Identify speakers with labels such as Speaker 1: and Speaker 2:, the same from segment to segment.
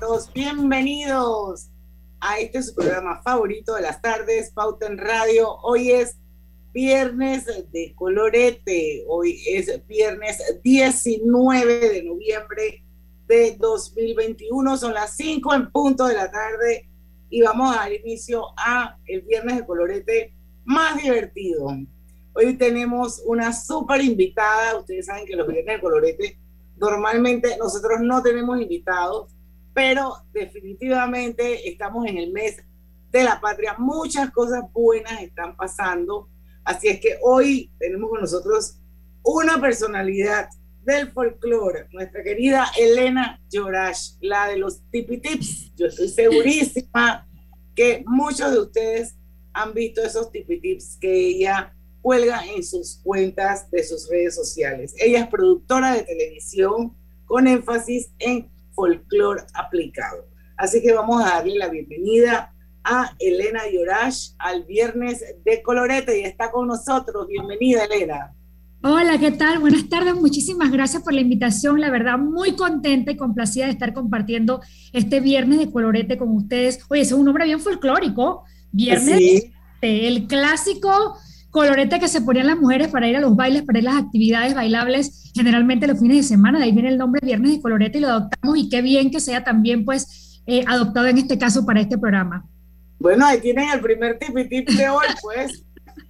Speaker 1: Todos bienvenidos a este su programa favorito de las tardes, Pauta en Radio. Hoy es viernes de colorete, hoy es viernes 19 de noviembre de 2021, son las 5 en punto de la tarde y vamos a dar inicio a el viernes de colorete más divertido. Hoy tenemos una súper invitada, ustedes saben que los viernes de colorete Normalmente nosotros no tenemos invitados, pero definitivamente estamos en el mes de la patria. Muchas cosas buenas están pasando. Así es que hoy tenemos con nosotros una personalidad del folclore, nuestra querida Elena Yorash, la de los tipi tips. Yo estoy segurísima que muchos de ustedes han visto esos tipi tips que ella cuelga en sus cuentas de sus redes sociales. Ella es productora de televisión con énfasis en folclore aplicado. Así que vamos a darle la bienvenida a Elena Yorash al viernes de Colorete y está con nosotros. Bienvenida, Elena.
Speaker 2: Hola, ¿qué tal? Buenas tardes, muchísimas gracias por la invitación. La verdad, muy contenta y complacida de estar compartiendo este viernes de Colorete con ustedes. Oye, ese es un nombre bien folclórico. Viernes, sí. el clásico colorete que se ponían las mujeres para ir a los bailes, para ir a las actividades bailables, generalmente los fines de semana, de ahí viene el nombre Viernes de Colorete y lo adoptamos y qué bien que sea también pues eh, adoptado en este caso para este programa.
Speaker 1: Bueno, ahí tienen el primer tip y tip de hoy, pues.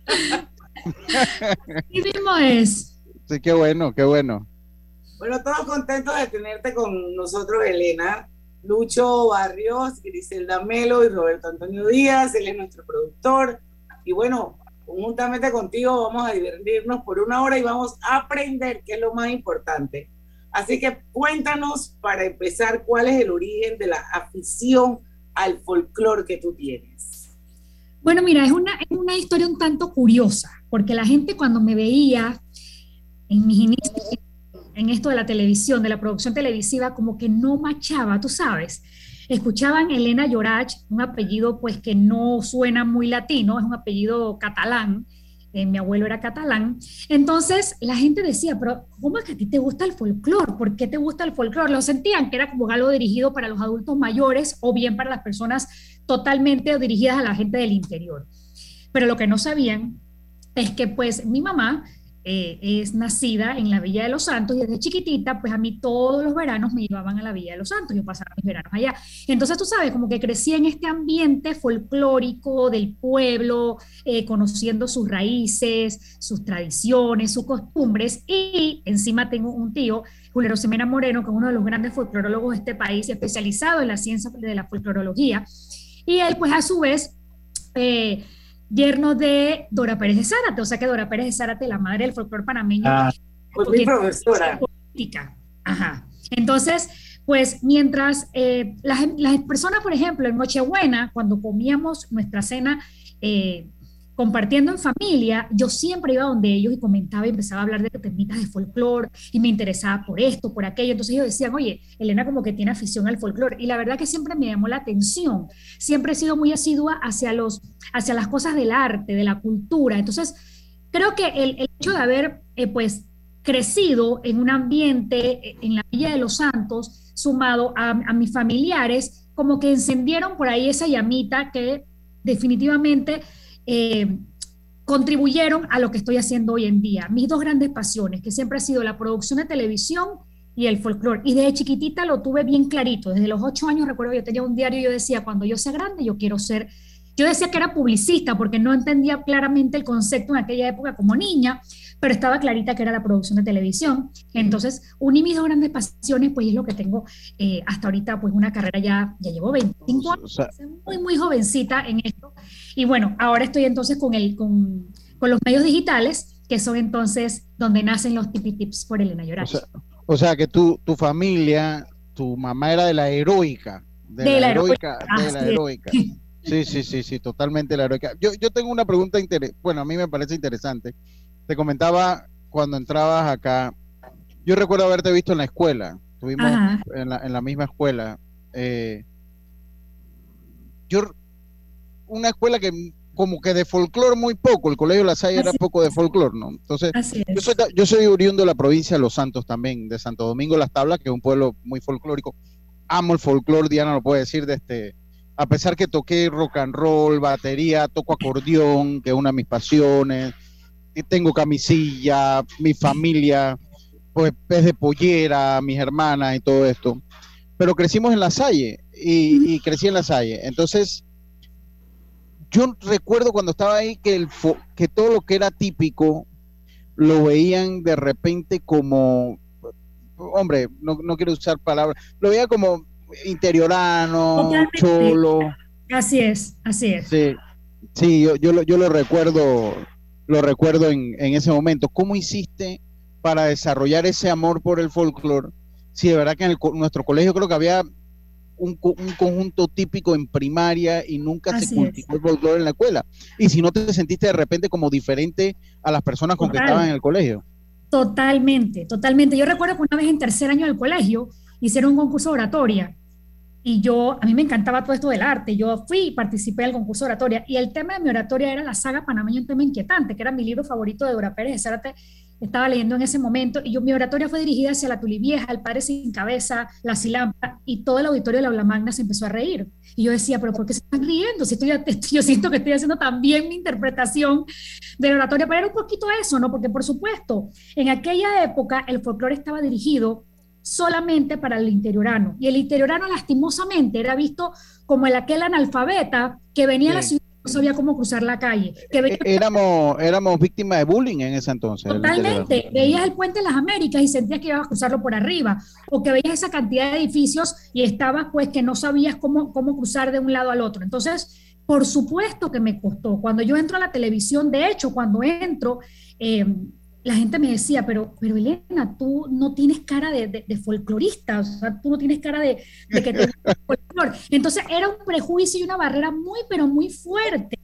Speaker 2: y mismo es.
Speaker 3: Sí, qué bueno, qué bueno.
Speaker 1: Bueno, todos contentos de tenerte con nosotros, Elena. Lucho Barrios, Griselda Melo y Roberto Antonio Díaz, él es nuestro productor. Y bueno, conjuntamente contigo vamos a divertirnos por una hora y vamos a aprender, que es lo más importante. Así que cuéntanos para empezar cuál es el origen de la afición al folclore que tú tienes.
Speaker 2: Bueno, mira, es una, es una historia un tanto curiosa, porque la gente cuando me veía en mis inicios en esto de la televisión, de la producción televisiva, como que no machaba, tú sabes Escuchaban Elena Llorach, un apellido pues que no suena muy latino, es un apellido catalán, eh, mi abuelo era catalán. Entonces la gente decía, pero ¿cómo es que a ti te gusta el folclore? ¿Por qué te gusta el folclore? Lo sentían que era como algo dirigido para los adultos mayores o bien para las personas totalmente dirigidas a la gente del interior. Pero lo que no sabían es que pues mi mamá eh, es nacida en la Villa de los Santos y desde chiquitita, pues a mí todos los veranos me llevaban a la Villa de los Santos, yo pasaba mis veranos allá. Entonces, tú sabes, como que crecí en este ambiente folclórico del pueblo, eh, conociendo sus raíces, sus tradiciones, sus costumbres y encima tengo un tío, Julio Semena Moreno, que es uno de los grandes folclorólogos de este país, especializado en la ciencia de la folclorología. Y él, pues a su vez, eh, yerno de Dora Pérez de Zárate, o sea que Dora Pérez de Zárate, la madre del folclore panameño,
Speaker 1: ah, pues mi profesora.
Speaker 2: Política. Ajá. Entonces, pues mientras eh, las, las, personas, por ejemplo, en Nochebuena, cuando comíamos nuestra cena, eh, compartiendo en familia, yo siempre iba donde ellos y comentaba y empezaba a hablar de temitas de folclore y me interesaba por esto, por aquello. Entonces ellos decían, oye, Elena como que tiene afición al folclore. Y la verdad que siempre me llamó la atención. Siempre he sido muy asidua hacia, los, hacia las cosas del arte, de la cultura. Entonces, creo que el, hecho de haber, eh, pues, crecido en un ambiente eh, en la Villa de los Santos, sumado a mis familiares, como que encendieron por ahí esa llamita que definitivamente eh, contribuyeron a lo que estoy haciendo hoy en día. Mis dos grandes pasiones, que siempre ha sido la producción de televisión y el folclore. Y desde chiquitita lo tuve bien clarito. Desde los ocho años recuerdo yo tenía un diario y yo decía, cuando yo sea grande, yo quiero ser Yo decía que era publicista porque no entendía claramente el concepto en aquella época como niña, pero estaba clarita que era la producción de televisión. Entonces, uní mis dos grandes pasiones, pues es lo que tengo eh, hasta ahorita, pues una carrera ya, ya llevo 25 años, muy, muy jovencita en esto. Y bueno, ahora estoy entonces con, el, con, con los medios digitales, que son entonces donde nacen los tipi tips por Elena Llorar.
Speaker 3: O sea, que tu, tu familia, tu mamá era de la heroica. De, la, heroica. de la heroica. Sí, sí, sí, sí, totalmente la heroica. Yo, yo tengo una pregunta, bueno, a mí me parece interesante te comentaba cuando entrabas acá, yo recuerdo haberte visto en la escuela, estuvimos en la, en la, misma escuela. Eh, yo, una escuela que como que de folclore muy poco, el Colegio La Salle era poco de folclore, ¿no? Entonces, yo soy, yo soy oriundo de la provincia de Los Santos también, de Santo Domingo Las Tablas, que es un pueblo muy folclórico. Amo el folclore, Diana lo puede decir, de este, a pesar que toqué rock and roll, batería, toco acordeón, que es una de mis pasiones, tengo camisilla, mi familia, pues pez de pollera, mis hermanas y todo esto. Pero crecimos en la Salle y, crecí en la Salle. Entonces, yo recuerdo cuando estaba ahí que, el que todo lo que era típico lo veían de repente como, hombre, no, quiero usar palabras, lo veía como interiorano, cholo.
Speaker 2: Así es, así es.
Speaker 3: Sí, sí yo, yo, yo lo recuerdo lo recuerdo en, en ese momento. ¿Cómo hiciste para desarrollar ese amor por el folclore? Si de verdad que en nuestro colegio creo que había un, conjunto típico en primaria y nunca se cultivó el folclore en la escuela. Y si no te sentiste de repente como diferente a las personas con que estaban en el colegio.
Speaker 2: Totalmente, totalmente. Yo recuerdo que una vez en tercer año del colegio hicieron un concurso de oratoria y yo, a mí me encantaba todo esto del arte. Yo fui y participé del concurso de oratoria. Y el tema de mi oratoria era la saga panameña, un tema inquietante, que era mi libro favorito de Dora Pérez de Zárate. Estaba leyendo en ese momento. Y yo, mi oratoria fue dirigida hacia la Tulivieja, el padre sin cabeza, la silampa. Y todo el auditorio de la Aula Magna se empezó a reír. Y yo decía, ¿pero por qué se están riendo? Si estoy, yo siento que estoy haciendo también mi interpretación de la oratoria. Pero era un poquito eso, ¿no? Porque, por supuesto, en aquella época el folclore estaba dirigido solamente para el interiorano. Y el interiorano lastimosamente era visto como el aquel analfabeta que venía a la ciudad y no sabía cómo cruzar la calle. Que
Speaker 3: e-, éramos, éramos víctimas de bullying en ese entonces.
Speaker 2: Totalmente. Veías el puente de las Américas y sentías que ibas a cruzarlo por arriba. O que veías esa cantidad de edificios y estabas pues que no sabías cómo, cómo cruzar de un lado al otro. Entonces, por supuesto que me costó. Cuando yo entro a la televisión, de hecho, cuando entro... Eh, la gente me decía, pero, pero Elena, tú no tienes cara de, de, folclorista, o sea, tú no tienes cara de, de que te folclor. Entonces era un prejuicio y una barrera muy, pero muy fuerte.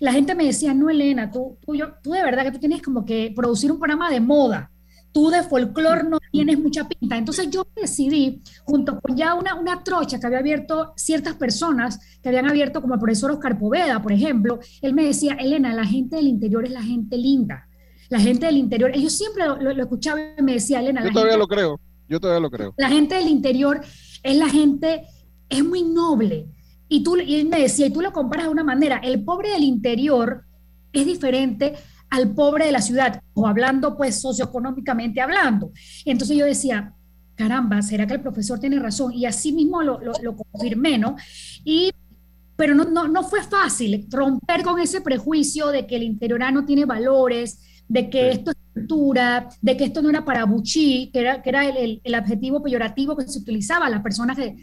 Speaker 2: La gente me decía, no, Elena, tú, tú, yo, tú de verdad que tú tienes como que producir un programa de moda. Tú de folclor no tienes mucha pinta. Entonces yo decidí, junto con ya una, una trocha que había abierto ciertas personas, que habían abierto como el profesor Oscar Poveda, por ejemplo, él me decía, Elena, la gente del interior es la gente linda la gente del interior, ellos siempre lo, escuchaba y me decía, Elena.
Speaker 3: Yo todavía lo creo, yo todavía lo creo.
Speaker 2: La gente del interior es la gente, es muy noble. Y, tú, y él me decía, y tú lo comparas de una manera, el pobre del interior es diferente al pobre de la ciudad, o hablando pues socioeconómicamente hablando. Entonces yo decía, caramba, ¿será que el profesor tiene razón? Y así mismo lo, lo, confirmé, ¿no? Y, pero no, no, no fue fácil romper con ese prejuicio de que el interiorano tiene valores, de que esto es cultura, de que esto no era para buchi, que era, que era el, el, adjetivo peyorativo que se utilizaba a las personas que,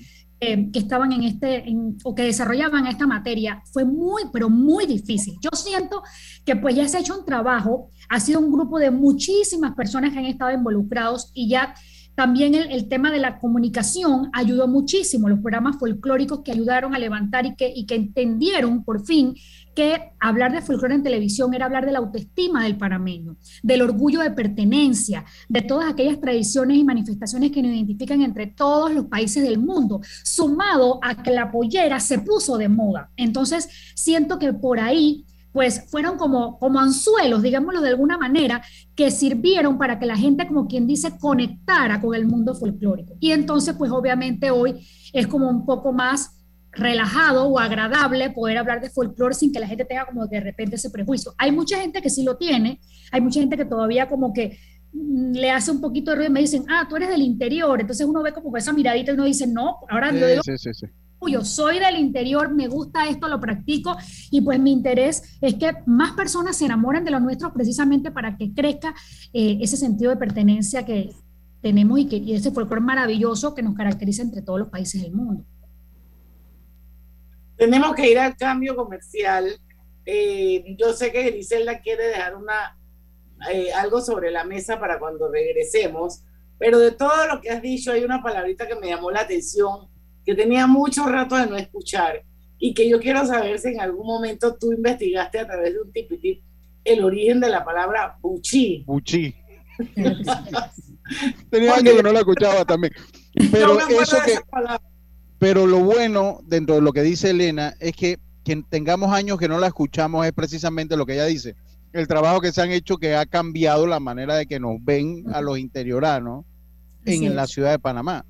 Speaker 2: que estaban en este, o que desarrollaban esta materia, fue muy, pero muy difícil. Yo siento que pues ya se ha hecho un trabajo, ha sido un grupo de muchísimas personas que han estado involucrados y ya también el, tema de la comunicación ayudó muchísimo, los programas folclóricos que ayudaron a levantar y que, y que entendieron por fin que hablar de folclore en televisión era hablar de la autoestima del panameño, del orgullo de pertenencia, de todas aquellas tradiciones y manifestaciones que nos identifican entre todos los países del mundo, sumado a que la pollera se puso de moda. Entonces, siento que por ahí pues fueron como, como anzuelos, digámoslo de alguna manera, que sirvieron para que la gente, como quien dice, conectara con el mundo folclórico. Y entonces, pues obviamente hoy es como un poco más relajado o agradable poder hablar de folclore sin que la gente tenga como de repente ese prejuicio. Hay mucha gente que sí lo tiene, hay mucha gente que todavía como que mm, le hace un poquito de ruido y me dicen, ah, tú eres del interior, entonces uno ve como esa miradita y uno dice, no, ahora yo digo, yo soy del interior, me gusta esto, lo practico y pues mi interés es que más personas se enamoren de lo nuestro precisamente para que crezca eh, ese sentido de pertenencia que tenemos y, que, y ese folclore maravilloso que nos caracteriza entre todos los países del mundo.
Speaker 1: Tenemos que ir al cambio comercial. Eh, yo sé que Griselda quiere dejar una, eh, algo sobre la mesa para cuando regresemos, pero de todo lo que has dicho hay una palabrita que me llamó la atención que tenía mucho rato de no escuchar y que yo quiero saber si en algún momento tú investigaste a través de un tipitip el origen de la palabra buchi.
Speaker 3: Buchi. Tenía años que no la escuchaba también. Pero eso que, pero lo bueno dentro de lo que dice Elena es que que tengamos años que no la escuchamos es precisamente lo que ella dice. El trabajo que se han hecho que ha cambiado la manera de que nos ven a los interioranos en la ciudad de Panamá.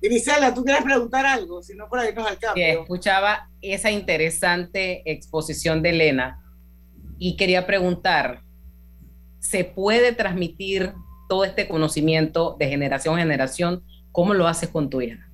Speaker 1: Grisela, ¿tú quieres preguntar algo? Si no, por ahí nos al
Speaker 4: escuchaba esa interesante exposición de Elena y quería preguntar, ¿se puede transmitir todo este conocimiento de generación a generación? ¿Cómo lo haces con tu hija?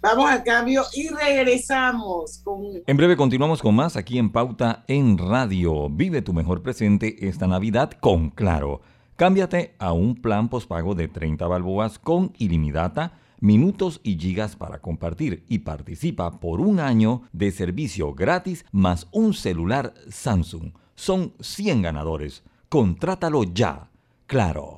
Speaker 1: Vamos al cambio y regresamos con...
Speaker 5: En breve continuamos con más aquí en Pauta en Radio. Vive tu mejor presente esta Navidad con Claro. Cámbiate a un plan pospago de 30 balboas con ilimitada minutos y gigas para compartir y participa por un año de servicio gratis más un celular Samsung. Son 100 ganadores. Contrátalo ya. Claro.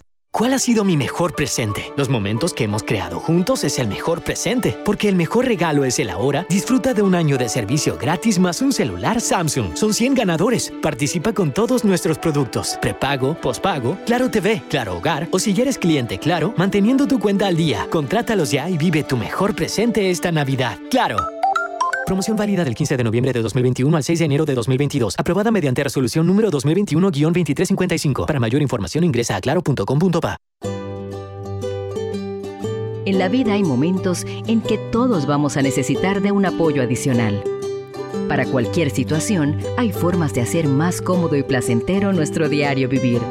Speaker 6: ¿Cuál ha sido mi mejor presente? Los momentos que hemos creado juntos es el mejor presente, porque el mejor regalo es el ahora. Disfruta de un año de servicio gratis más un celular Samsung. Son 100 ganadores. Participa con todos nuestros productos. Prepago, pospago, Claro TV, Claro Hogar o si eres cliente Claro, manteniendo tu cuenta al día. Contrátalos ya y vive tu mejor presente esta Navidad. Claro. Promoción válida del 15 de noviembre de 2021 al 6 de enero de 2022. Aprobada mediante resolución número 2021-2355. Para mayor información ingresa a claro.com.pa.
Speaker 7: En la vida hay momentos en que todos vamos a necesitar de un apoyo adicional. Para cualquier situación, hay formas de hacer más cómodo y placentero nuestro diario vivir.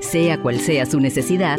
Speaker 7: Sea cual sea su necesidad,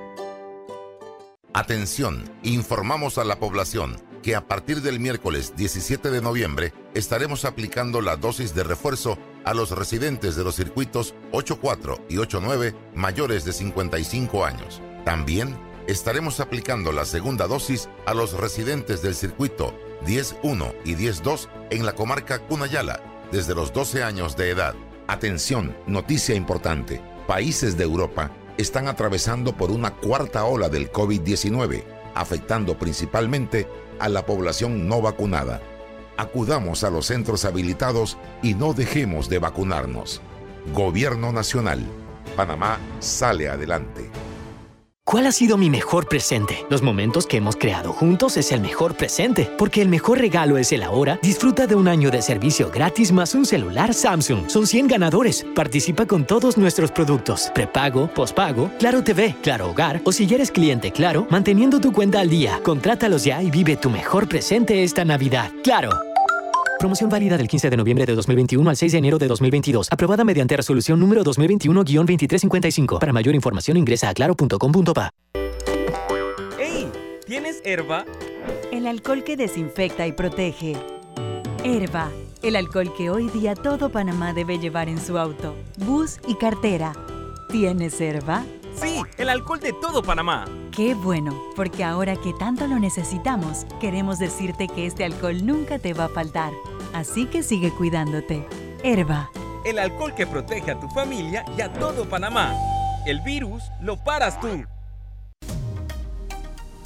Speaker 8: Atención, informamos a la población que a partir del miércoles 17 de noviembre estaremos aplicando la dosis de refuerzo a los residentes de los circuitos 8.4 y 8.9 mayores de 55 años. También estaremos aplicando la segunda dosis a los residentes del circuito 10.1 y 10.2 en la comarca Cunayala desde los 12 años de edad. Atención, noticia importante. Países de Europa están atravesando por una cuarta ola del COVID-19, afectando principalmente a la población no vacunada. Acudamos a los centros habilitados y no dejemos de vacunarnos. Gobierno Nacional. Panamá sale adelante.
Speaker 6: ¿Cuál ha sido mi mejor presente? Los momentos que hemos creado juntos es el mejor presente, porque el mejor regalo es el ahora. Disfruta de un año de servicio gratis más un celular Samsung. Son 100 ganadores. Participa con todos nuestros productos. Prepago, pospago, Claro TV, Claro Hogar o si eres cliente Claro, manteniendo tu cuenta al día. Contrátalos ya y vive tu mejor presente esta Navidad. Claro. Promoción válida del 15 de noviembre de 2021 al 6 de enero de 2022. Aprobada mediante resolución número 2021-2355. Para mayor información ingresa a claro.com.pa.
Speaker 9: ¡Ey! ¿Tienes herba?
Speaker 10: El alcohol que desinfecta y protege. Herba, el alcohol que hoy día todo Panamá debe llevar en su auto, bus y cartera. ¿Tienes herba?
Speaker 9: Sí, el alcohol de todo Panamá.
Speaker 10: Qué bueno, porque ahora que tanto lo necesitamos, queremos decirte que este alcohol nunca te va a faltar. Así que sigue cuidándote. Herba,
Speaker 9: el alcohol que protege a tu familia y a todo Panamá. El virus lo paras tú.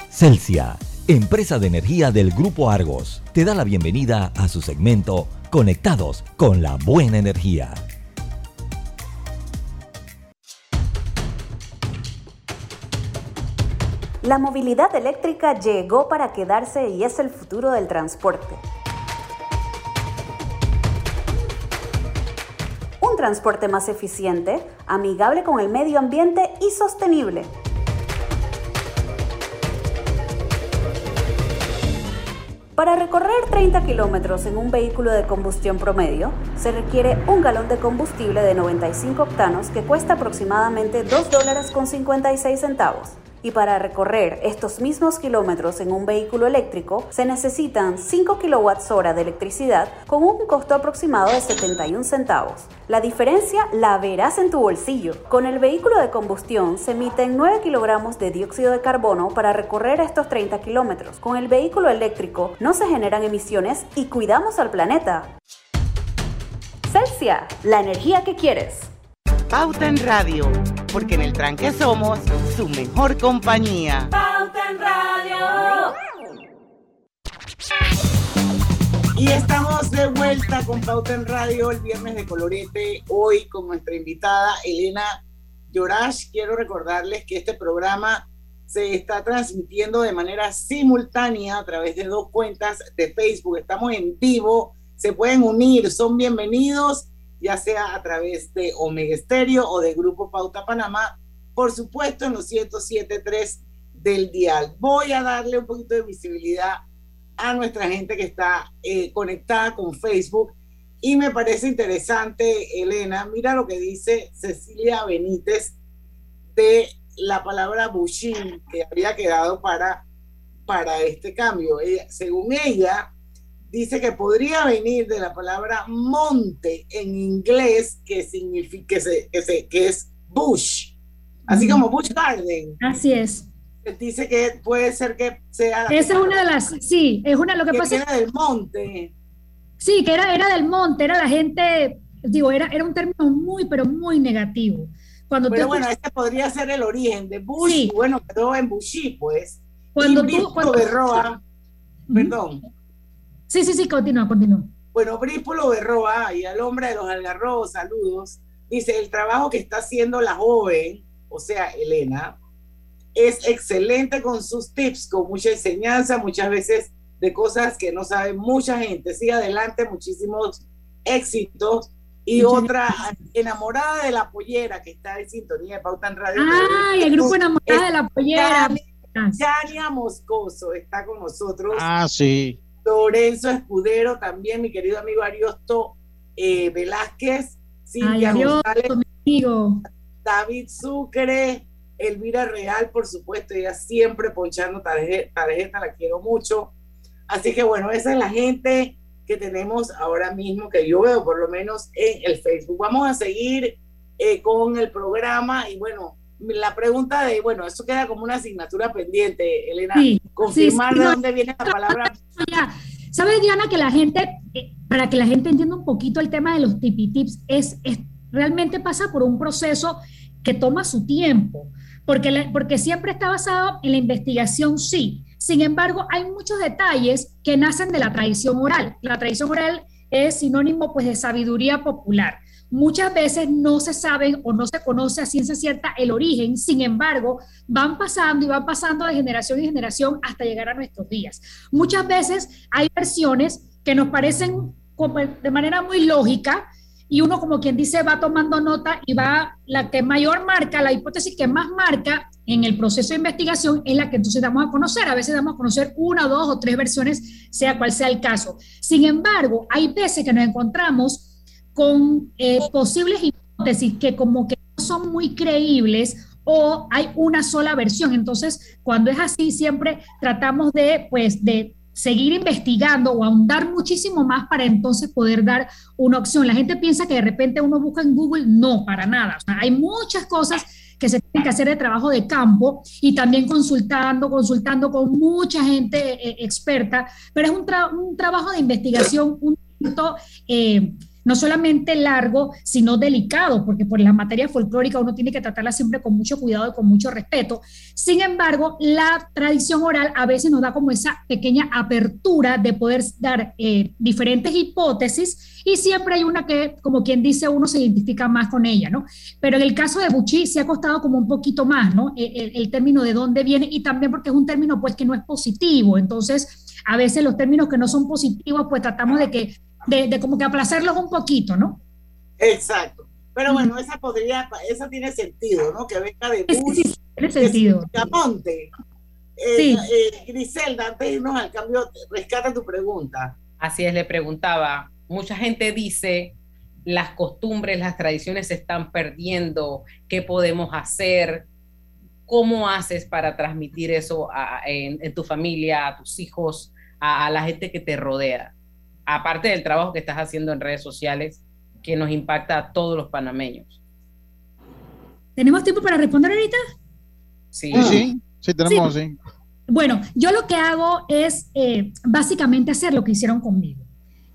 Speaker 5: Celsia, empresa de energía del Grupo Argos, te da la bienvenida a su segmento Conectados con la Buena Energía.
Speaker 11: La movilidad eléctrica llegó para quedarse y es el futuro del transporte. Un transporte más eficiente, amigable con el medio ambiente y sostenible. Para recorrer 30 kilómetros en un vehículo de combustión promedio, se requiere un galón de combustible de 95 octanos que cuesta aproximadamente 2 dólares con 56 centavos y para recorrer estos mismos kilómetros en un vehículo eléctrico se necesitan 5 kWh de electricidad con un costo aproximado de 71 centavos. La diferencia la verás en tu bolsillo. Con el vehículo de combustión se emiten 9 kilogramos de dióxido de carbono para recorrer estos 30 kilómetros. Con el vehículo eléctrico no se generan emisiones y cuidamos al planeta. Celsia, la energía que quieres.
Speaker 12: Pauta en Radio, porque en el tranque somos su mejor compañía.
Speaker 13: Pauta en Radio.
Speaker 1: Y estamos de vuelta con Pauta en Radio el viernes de Colorete, hoy con nuestra invitada Elena Yorash. Quiero recordarles que este programa se está transmitiendo de manera simultánea a través de dos cuentas de Facebook. Estamos en vivo, se pueden unir, son bienvenidos ya sea a través de Omega Estéreo o de Grupo Pauta Panamá, por supuesto en los 107.3 del dial. Voy a darle un poquito de visibilidad a nuestra gente que está eh, conectada con Facebook y me parece interesante, Elena, mira lo que dice Cecilia Benítez de la palabra Bushin, que había quedado para, para este cambio. según ella, dice que podría venir de la palabra monte en inglés, que significa que, que, es bush, así como bush garden.
Speaker 2: Así es.
Speaker 1: Dice que puede ser que sea.
Speaker 2: Esa es una de las, sí, es una, lo que, pasa.
Speaker 1: Era del monte.
Speaker 2: Sí, que era, era del monte, era la gente, digo, era, era un término muy, pero muy negativo. Cuando
Speaker 1: pero bueno, este podría ser el origen de Bush, y bueno, quedó en Bushi, pues.
Speaker 2: Cuando tú. Cuando,
Speaker 1: Berroa, perdón,
Speaker 2: Sí, sí, sí, continúa, continúa.
Speaker 1: Bueno, Brípolo Berroa y al hombre de los algarrobos, saludos. Dice, el trabajo que está haciendo la joven, o sea, Elena, es excelente con sus tips, con mucha enseñanza, muchas veces de cosas que no sabe mucha gente. Sigue adelante, muchísimos éxitos. Y otra enamorada de la pollera que está en sintonía de Pauta en Radio.
Speaker 2: ¡Ay, el grupo enamorada de la pollera!
Speaker 1: Yania Moscoso está con nosotros.
Speaker 3: Ah, sí.
Speaker 1: Lorenzo Escudero, también mi querido amigo Ariosto eh, Velázquez, Silvia González, David Sucre, Elvira Real, por supuesto, ella siempre ponchando tarjeta, tarjeta, la quiero mucho. Así que bueno, esa es la gente que tenemos ahora mismo, que yo veo por lo menos en el Facebook. Vamos a seguir eh, con el programa y bueno, la pregunta de, bueno, eso queda como una asignatura pendiente, Elena, confirmar de dónde viene la palabra.
Speaker 2: ¿Sabes, Diana, que la gente, eh, para que la gente entienda un poquito el tema de los tipi tips, es, es realmente pasa por un proceso que toma su tiempo, porque, porque siempre está basado en la investigación, sí. Sin embargo, hay muchos detalles que nacen de la tradición oral. La tradición oral es sinónimo pues de sabiduría popular. Muchas veces no se sabe o no se conoce a ciencia cierta el origen, sin embargo, van pasando y van pasando de generación en generación hasta llegar a nuestros días. Muchas veces hay versiones que nos parecen de manera muy lógica y uno como quien dice va tomando nota y va la que mayor marca, la hipótesis que más marca en el proceso de investigación es la que entonces damos a conocer. A veces damos a conocer una, dos o tres versiones, sea cual sea el caso. Sin embargo, hay veces que nos encontramos con eh, posibles hipótesis que como que no son muy creíbles o hay una sola versión. Entonces, cuando es así, siempre tratamos de, pues, de seguir investigando o ahondar muchísimo más para entonces poder dar una opción. La gente piensa que de repente uno busca en Google, no, para nada. hay muchas cosas que se tienen que hacer de trabajo de campo y también consultando, consultando con mucha gente eh, experta, pero es un, un, trabajo de investigación un eh, no solamente largo, sino delicado, porque por la materia folclórica uno tiene que tratarla siempre con mucho cuidado y con mucho respeto. Sin embargo, la tradición oral a veces nos da como esa pequeña apertura de poder dar eh, diferentes hipótesis y siempre hay una que, como quien dice, uno se identifica más con ella, ¿no? Pero en el caso de Buchi sí ha costado como un poquito más, ¿no? E, el, el término de dónde viene y también porque es un término pues que no es positivo, entonces a veces los términos que no son positivos pues tratamos de que de, como que aplazarlos un poquito, ¿no?
Speaker 1: Exacto. Pero bueno, esa podría, esa tiene sentido, ¿no? Que venga de Bush,
Speaker 2: sí, tiene sentido.
Speaker 1: Monte. Eh, sí. eh, Griselda, antes de irnos al cambio, rescata tu pregunta.
Speaker 4: Así es, le preguntaba. Mucha gente dice, las costumbres, las tradiciones se están perdiendo, ¿qué podemos hacer? ¿Cómo haces para transmitir eso a, en, en, tu familia, a tus hijos, a, a la gente que te rodea? Aparte del trabajo que estás haciendo en redes sociales, que nos impacta a todos los panameños.
Speaker 2: ¿Tenemos tiempo para responder ahorita?
Speaker 3: Sí, sí, sí, tenemos, sí.
Speaker 2: Bueno, yo lo que hago es eh, básicamente hacer lo que hicieron conmigo.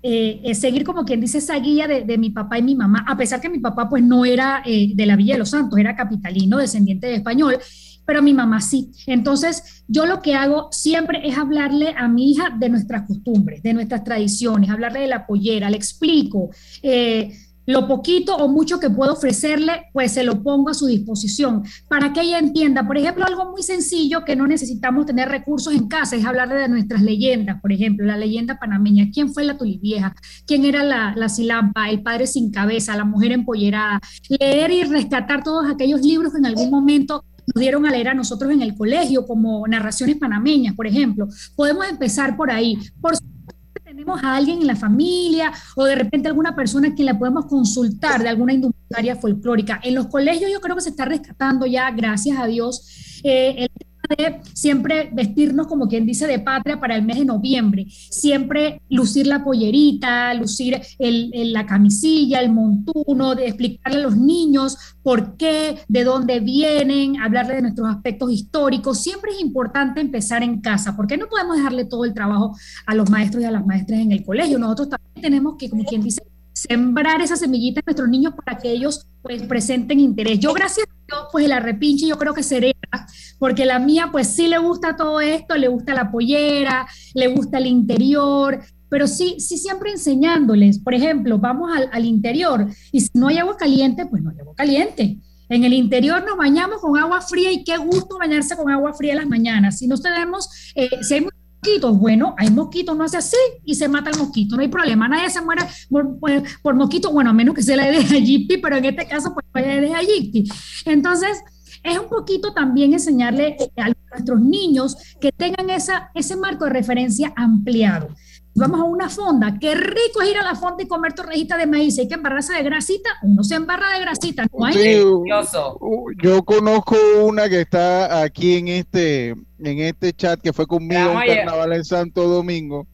Speaker 2: Eh, es seguir como quien dice esa guía de, de, mi papá y mi mamá, a pesar que mi papá pues no era eh, de la Villa de los Santos, era capitalino, descendiente de español, pero mi mamá sí. Entonces, yo lo que hago siempre es hablarle a mi hija de nuestras costumbres, de nuestras tradiciones, hablarle de la pollera, le explico. Eh, lo poquito o mucho que puedo ofrecerle, pues se lo pongo a su disposición para que ella entienda. Por ejemplo, algo muy sencillo que no necesitamos tener recursos en casa es hablarle de nuestras leyendas. Por ejemplo, la leyenda panameña. ¿Quién fue la tulivieja? ¿Quién era la, la silampa? El padre sin cabeza, la mujer empollerada. Leer y rescatar todos aquellos libros que en algún momento nos dieron a leer a nosotros en el colegio, como narraciones panameñas, por ejemplo. Podemos empezar por ahí. Por tenemos a alguien en la familia o de repente alguna persona a quien la podemos consultar de alguna indumentaria folclórica. En los colegios yo creo que se está rescatando ya, gracias a Dios, eh, el de siempre vestirnos como quien dice de patria para el mes de noviembre, siempre lucir la pollerita, lucir el, la camisilla, el montuno, de explicarle a los niños por qué, de dónde vienen, hablarle de nuestros aspectos históricos. Siempre es importante empezar en casa, porque no podemos dejarle todo el trabajo a los maestros y a las maestras en el colegio. Nosotros también tenemos que, como quien dice, sembrar esa semillita en nuestros niños para que ellos pues presenten interés. Yo gracias a Dios pues el arrepinche yo creo que será, porque la mía pues sí le gusta todo esto, le gusta la pollera, le gusta el interior, pero sí, sí siempre enseñándoles, por ejemplo, vamos al, interior y si no hay agua caliente, pues no hay agua caliente. En el interior nos bañamos con agua fría y qué gusto bañarse con agua fría en las mañanas. Si no tenemos, eh, si hay mosquitos, bueno, hay mosquitos, no hace así y se mata el mosquito, no hay problema, nadie se muere por, por, por mosquito, bueno, a menos que se le dé a pero en este caso pues vaya de Aegypti. Entonces, es un poquito también enseñarle a nuestros niños que tengan esa, ese marco de referencia ampliado. Vamos a una fonda, qué rico es ir a la fonda y comer torrejita de maíz, hay que embarrarse de grasita, uno se embarra de grasita, no hay
Speaker 3: sí, Yo conozco una que está aquí en este, en este chat que fue conmigo en carnaval en Santo Domingo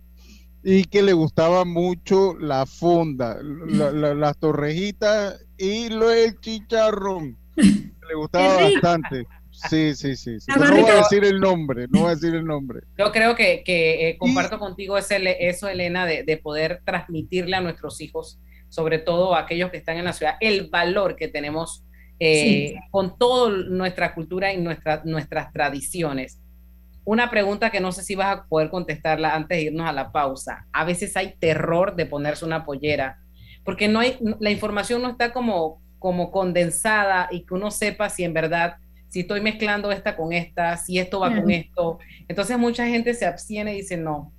Speaker 3: y que le gustaba mucho la fonda, la, la, las torrejitas y lo el chicharrón. Le gustaba bastante. Sí, sí, sí. sí. No voy a decir el nombre, no voy a decir el nombre.
Speaker 4: Yo creo que, que eh, comparto y... contigo ese, eso, Elena, de, de, poder transmitirle a nuestros hijos, sobre todo a aquellos que están en la ciudad, el valor que tenemos eh, sí. con toda nuestra cultura y nuestra, nuestras tradiciones. Una pregunta que no sé si vas a poder contestarla antes de irnos a la pausa. A veces hay terror de ponerse una pollera, porque no hay, la información no está como, como condensada y que uno sepa si en verdad si estoy mezclando esta con esta, si esto va con esto. Entonces mucha gente se abstiene y dice, no,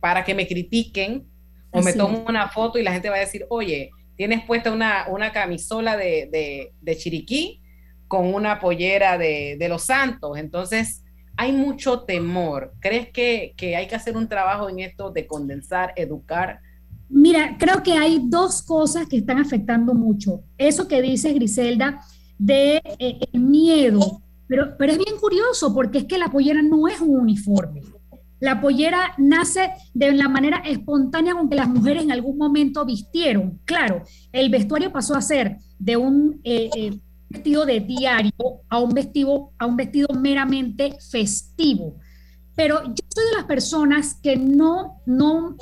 Speaker 4: para que me critiquen o Así me tomo una foto y la gente va a decir, oye, tienes puesta una, una camisola de, de, de, Chiriquí con una pollera de, de, Los Santos. Entonces hay mucho temor. ¿Crees que, que hay que hacer un trabajo en esto de condensar, educar?
Speaker 2: Mira, creo que hay dos cosas que están afectando mucho. Eso que dice Griselda, de eh, miedo. Pero, pero es bien curioso porque es que la pollera no es un uniforme. La pollera nace de la manera espontánea con que las mujeres en algún momento vistieron. Claro, el vestuario pasó a ser de un eh, eh, vestido de diario a un vestido, a un vestido meramente festivo. Pero yo soy de las personas que no, no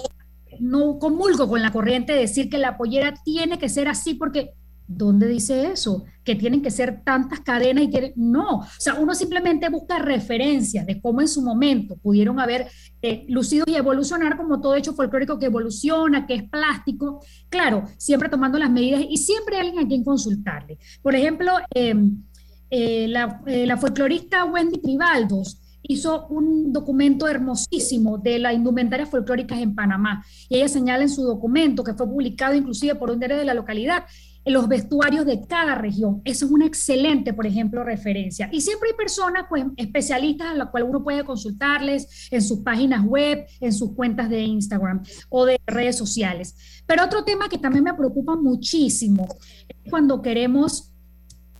Speaker 2: no comulgo con la corriente de decir que la pollera tiene que ser así porque ¿Dónde dice eso? Que tienen que ser tantas cadenas y que no. O sea, uno simplemente busca referencias de cómo en su momento pudieron haber eh, lucido y evolucionar como todo hecho folclórico que evoluciona, que es plástico. Claro, siempre tomando las medidas y siempre hay alguien a quien consultarle. Por ejemplo, em, eh, la, eh, la folclorista Wendy Tribaldos hizo un documento hermosísimo de las indumentarias folclóricas en Panamá. Y ella señala en su documento, que fue publicado inclusive por un diario de la localidad, en los vestuarios de cada región. Eso es una excelente, por ejemplo, referencia. Y siempre hay personas, pues, especialistas a las cuales uno puede consultarles en sus páginas web, en sus cuentas de Instagram o de redes sociales. Pero otro tema que también me preocupa muchísimo es cuando queremos,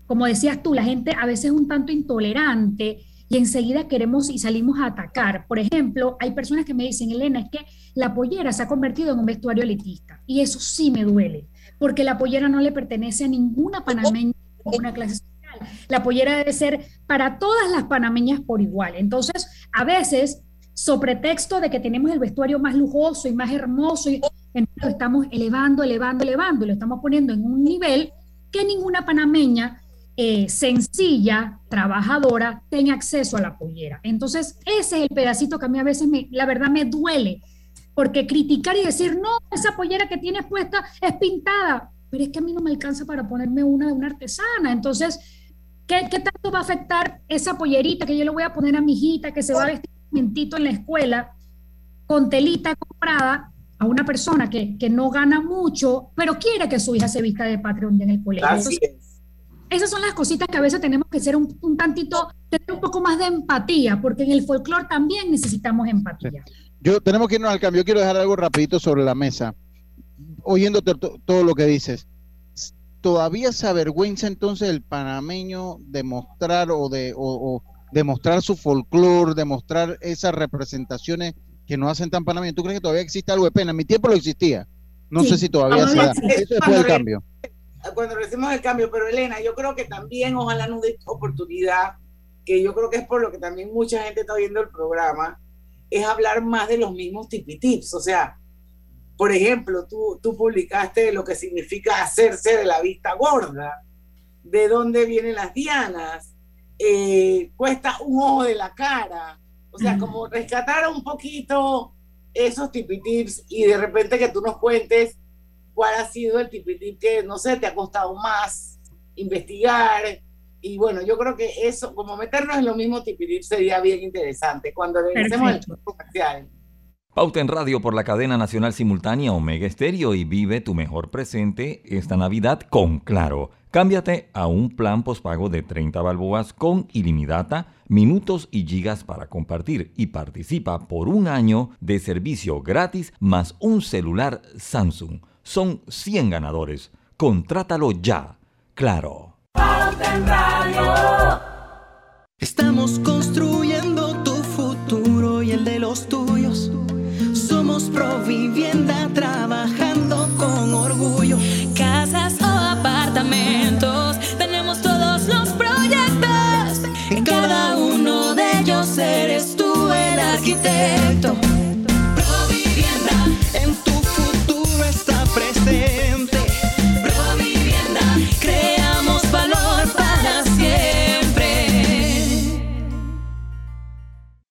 Speaker 2: como decías tú, la gente a veces es un tanto intolerante y enseguida queremos y salimos a atacar. Por ejemplo, hay personas que me dicen, Elena, es que la pollera se ha convertido en un vestuario elitista y eso sí me duele porque la pollera no le pertenece a ninguna panameña de una clase social. La pollera debe ser para todas las panameñas por igual. Entonces, a veces, sobre texto de que tenemos el vestuario más lujoso y más hermoso, y lo estamos elevando, elevando, elevando, y lo estamos poniendo en un nivel que ninguna panameña eh, sencilla, trabajadora, tenga acceso a la pollera. Entonces, ese es el pedacito que a mí a veces, me, la verdad, me duele porque criticar y decir, no, esa pollera que tienes puesta es pintada, pero es que a mí no me alcanza para ponerme una de una artesana. Entonces, ¿qué, ¿qué, tanto va a afectar esa pollerita que yo le voy a poner a mi hijita que se va a vestir un momentito en la escuela con telita comprada a una persona que, que, no gana mucho, pero quiere que su hija se vista de Patreon en el colegio? Esas son las cositas que a veces tenemos que ser un, un, tantito, tener un poco más de empatía, porque en el folclore también necesitamos empatía.
Speaker 3: Yo tenemos que irnos al cambio. Yo quiero dejar algo rapidito sobre la mesa. Oyéndote todo lo que dices. ¿Todavía se avergüenza entonces el panameño de mostrar o de o, demostrar su folclore, demostrar esas representaciones que no hacen tan panameños? ¿Tú crees que todavía existe algo de pena? En mi tiempo lo existía. No sé si todavía se da. Eso del cambio.
Speaker 1: Cuando recibimos el cambio, pero Elena, yo creo que también ojalá nos dé oportunidad, que yo creo que es por lo que también mucha gente está viendo el programa, es hablar más de los mismos tipitips. O sea, por ejemplo, tú, tú publicaste lo que significa hacerse de la vista gorda, de dónde vienen las dianas, eh, cuesta un ojo de la cara. O sea, como rescatar un poquito esos tipitips y de repente que tú nos cuentes cuál ha sido el tipitip que, no sé, te ha costado más investigar, y bueno, yo creo que eso, como meternos en lo mismo tipirip sería bien interesante cuando regresemos al comercial.
Speaker 5: Pauta en radio por la cadena nacional simultánea Omega Estéreo y vive tu mejor presente esta Navidad con Claro. Cámbiate a un plan pospago de 30 balboas con ilimitada, minutos y gigas para compartir y participa por un año de servicio gratis más un celular Samsung. Son 100 ganadores. Contrátalo ya. Claro.
Speaker 14: Estamos construyendo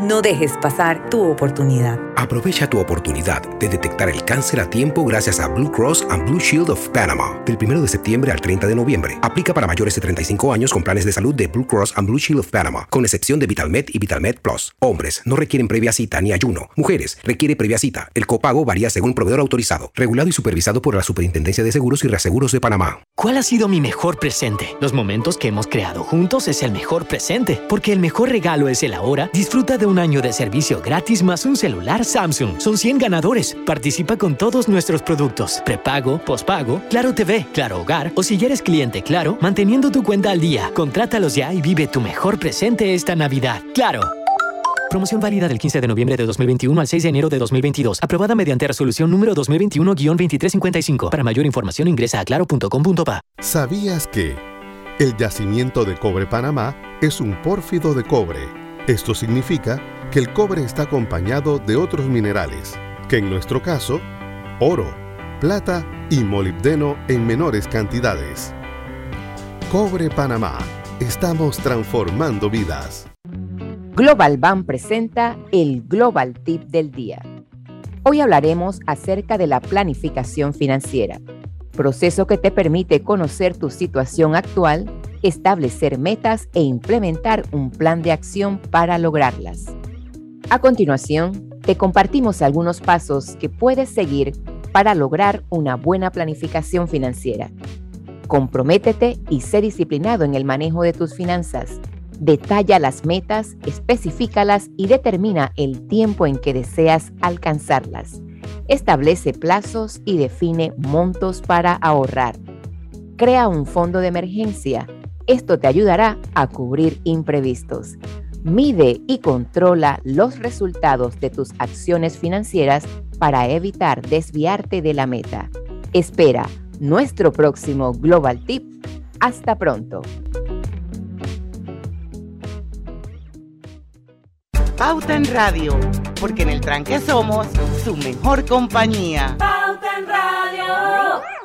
Speaker 15: No dejes pasar tu oportunidad.
Speaker 16: Aprovecha tu oportunidad de detectar el cáncer a tiempo gracias a Blue Cross and Blue Shield of Panama. Del 1 de septiembre al 30 de noviembre. Aplica para mayores de 35 años con planes de salud de Blue Cross and Blue Shield of Panama, con excepción de VitalMed y VitalMed Plus. Hombres no requieren previa cita ni ayuno. Mujeres requiere previa cita. El copago varía según proveedor autorizado, regulado y supervisado por la Superintendencia de Seguros y Reaseguros de Panamá.
Speaker 6: ¿Cuál ha sido mi mejor presente? Los momentos que hemos creado juntos es el mejor presente, porque el mejor regalo es el ahora. Disfruta de un año de servicio gratis más un celular Samsung. Son 100 ganadores. Participa con todos nuestros productos. Prepago, pospago, Claro TV, Claro Hogar o si eres cliente Claro, manteniendo tu cuenta al día. Contrátalos ya y vive tu mejor presente esta Navidad. Claro. Promoción válida del 15 de noviembre de 2021 al 6 de enero de 2022. Aprobada mediante resolución número 2021-2355. Para mayor información ingresa a claro.com.pa.
Speaker 17: ¿Sabías que el yacimiento de cobre Panamá es un pórfido de cobre? Esto significa que el cobre está acompañado de otros minerales, que en nuestro caso, oro, plata y molibdeno en menores cantidades. Cobre Panamá. Estamos transformando vidas.
Speaker 18: Global Bank presenta el Global Tip del Día. Hoy hablaremos acerca de la planificación financiera, proceso que te permite conocer tu situación actual, establecer metas e implementar un plan de acción para lograrlas. A continuación, te compartimos algunos pasos que puedes seguir para lograr una buena planificación financiera. Comprométete y sé disciplinado en el manejo de tus finanzas. Detalla las metas, especifícalas y determina el tiempo en que deseas alcanzarlas. Establece plazos y define montos para ahorrar. Crea un fondo de emergencia. Esto te ayudará a cubrir imprevistos. Mide y controla los resultados de tus acciones financieras para evitar desviarte de la meta. Espera nuestro próximo Global Tip. Hasta pronto.
Speaker 12: Pauta en Radio, porque en el tranque somos su mejor compañía.
Speaker 13: Pauta en Radio.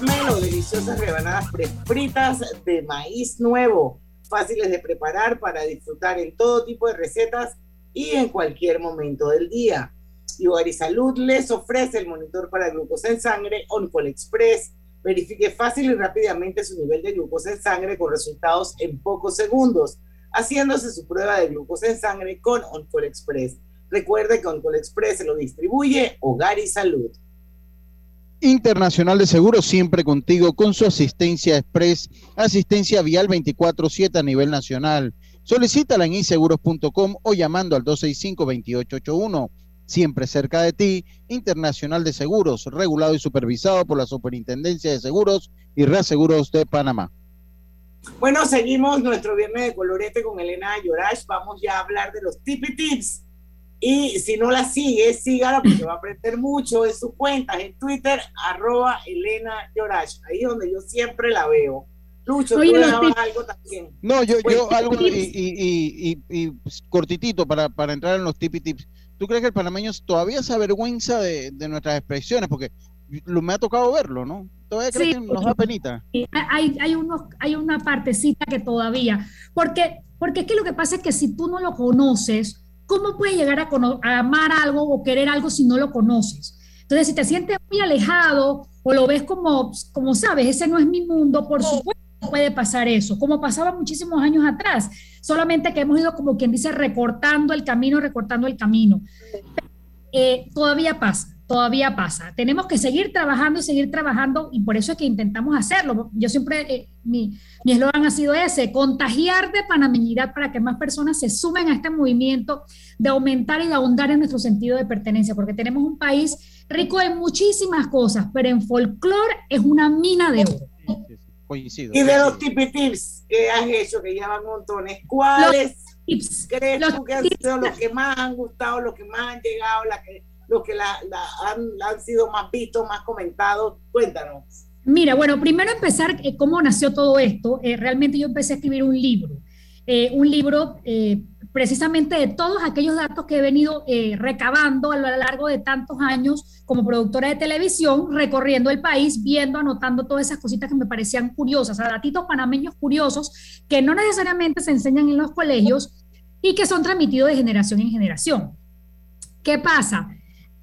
Speaker 1: Melo, deliciosas rebanadas fritas de maíz nuevo, fáciles de preparar para disfrutar en todo tipo de recetas y en cualquier momento del día. y Salud les ofrece el monitor para glucosa en sangre Oncol Express. Verifique fácil y rápidamente su nivel de glucosa en sangre con resultados en pocos segundos, haciéndose su prueba de glucosa en sangre con Oncol Express. Recuerde que Oncol Express se lo distribuye Hogar y Salud.
Speaker 3: Internacional de Seguros siempre contigo con su asistencia express, asistencia vial 24/7 a nivel nacional. Solicítala en inseguros.com o llamando al 265-2881. Siempre cerca de ti, Internacional de Seguros, regulado y supervisado por la Superintendencia de Seguros y Reaseguros de Panamá.
Speaker 1: Bueno, seguimos nuestro viernes de colorete con Elena Yorash. Vamos ya a hablar de los tipi tips y si no la sigue, sígala porque va a aprender mucho en sus cuentas en Twitter, arroba Elena Yorash, ahí donde yo siempre la veo. Lucho, tú algo también.
Speaker 3: No, yo, yo algo y, y, y, pues, cortitito para, para entrar en los tipi tips. ¿Tú crees que el panameño todavía se avergüenza de, de nuestras expresiones? Porque lo, me ha tocado verlo, ¿no? Todavía crees que nos da penita.
Speaker 2: Hay, hay, unos, hay una partecita que todavía, porque, porque es que lo que pasa es que si tú no lo conoces, ¿cómo puedes llegar a, amar algo o querer algo si no lo conoces? Entonces, si te sientes muy alejado o lo ves como, como sabes, ese no es mi mundo, por supuesto puede pasar eso, como pasaba muchísimos años atrás, solamente que hemos ido como quien dice recortando el camino, recortando el camino. Eh, todavía pasa todavía pasa. Tenemos que seguir trabajando y seguir trabajando y por eso es que intentamos hacerlo. Yo siempre, eh, mi eslogan ha sido ese, contagiar de panameñidad para que más personas se sumen a este movimiento de aumentar y de ahondar en nuestro sentido de pertenencia, porque tenemos un país rico en muchísimas cosas, pero en folclore es una mina de oro.
Speaker 1: Y de los tips que has hecho, que llevan montones, ¿cuáles tips, crees tú que han sido los que más han gustado, los que más han llegado, la que los que la, han, sido más vistos, más comentados? Cuéntanos.
Speaker 2: Mira, bueno, primero empezar eh, cómo nació todo esto. Eh, realmente yo empecé a escribir un libro, eh, un libro precisamente de todos aquellos datos que he venido recabando a lo largo de tantos años como productora de televisión, recorriendo el país, viendo, anotando todas esas cositas que me parecían curiosas, a datitos panameños curiosos que no necesariamente se enseñan en los colegios y que son transmitidos de generación en generación. ¿Qué pasa?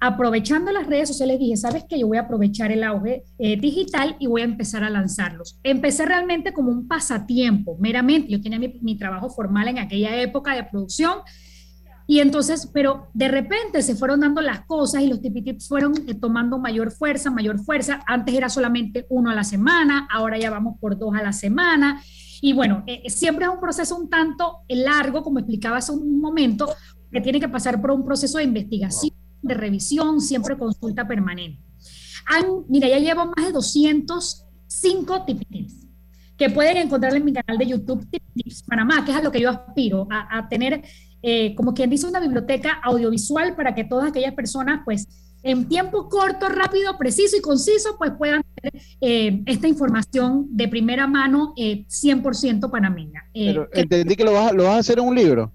Speaker 2: Aprovechando las redes sociales, dije, ¿sabes qué? Yo voy a aprovechar el auge eh, digital y voy a empezar a lanzarlos. Empecé realmente como un pasatiempo, meramente. Yo tenía mi, trabajo formal en aquella época de producción. Y entonces, pero de repente se fueron dando las cosas y los tips fueron eh, tomando mayor fuerza, mayor fuerza. Antes era solamente uno a la semana, ahora ya vamos por dos a la semana. Y bueno, eh, siempre es un proceso un tanto largo, como explicaba hace un momento, que tiene que pasar por un proceso de investigación de revisión, siempre consulta permanente. mira, ya llevo más de 205 tips que pueden encontrar en mi canal de YouTube Tips Panamá, que es a lo que yo aspiro, a, tener, eh, como quien dice, una biblioteca audiovisual para que todas aquellas personas, pues, en tiempo corto, rápido, preciso y conciso, pues puedan tener eh, esta información de primera mano 100% eh, panameña.
Speaker 3: Pero entendí que lo vas, lo vas a hacer en un libro.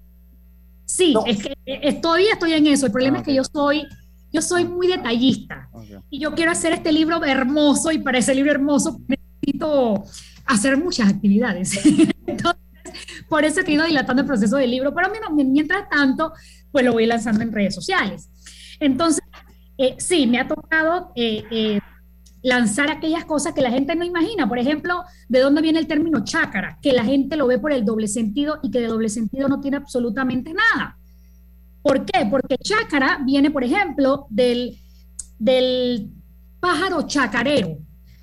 Speaker 2: Sí, es que estoy, estoy en eso. El problema ah, es que yo soy, yo soy muy detallista y yo quiero hacer este libro hermoso y para ese libro hermoso necesito hacer muchas actividades. Entonces, por eso he ido dilatando el proceso del libro, pero mientras tanto, pues lo voy lanzando en redes sociales. Entonces, eh, sí, me ha tocado eh, eh, lanzar aquellas cosas que la gente no imagina. Por ejemplo, ¿de dónde viene el término chácara? Que la gente lo ve por el doble sentido y que de doble sentido no tiene absolutamente nada. ¿Por qué? Porque chácara viene, por ejemplo, del, del pájaro chacarero.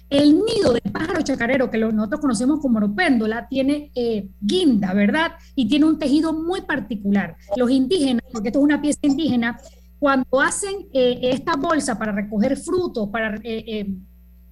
Speaker 2: El nido del pájaro chacarero, que nosotros conocemos como oropéndola, tiene eh, guinda, ¿verdad? Y tiene un tejido muy particular. Los indígenas, porque esto es una pieza indígena, cuando hacen eh, esta bolsa para recoger frutos, para, eh,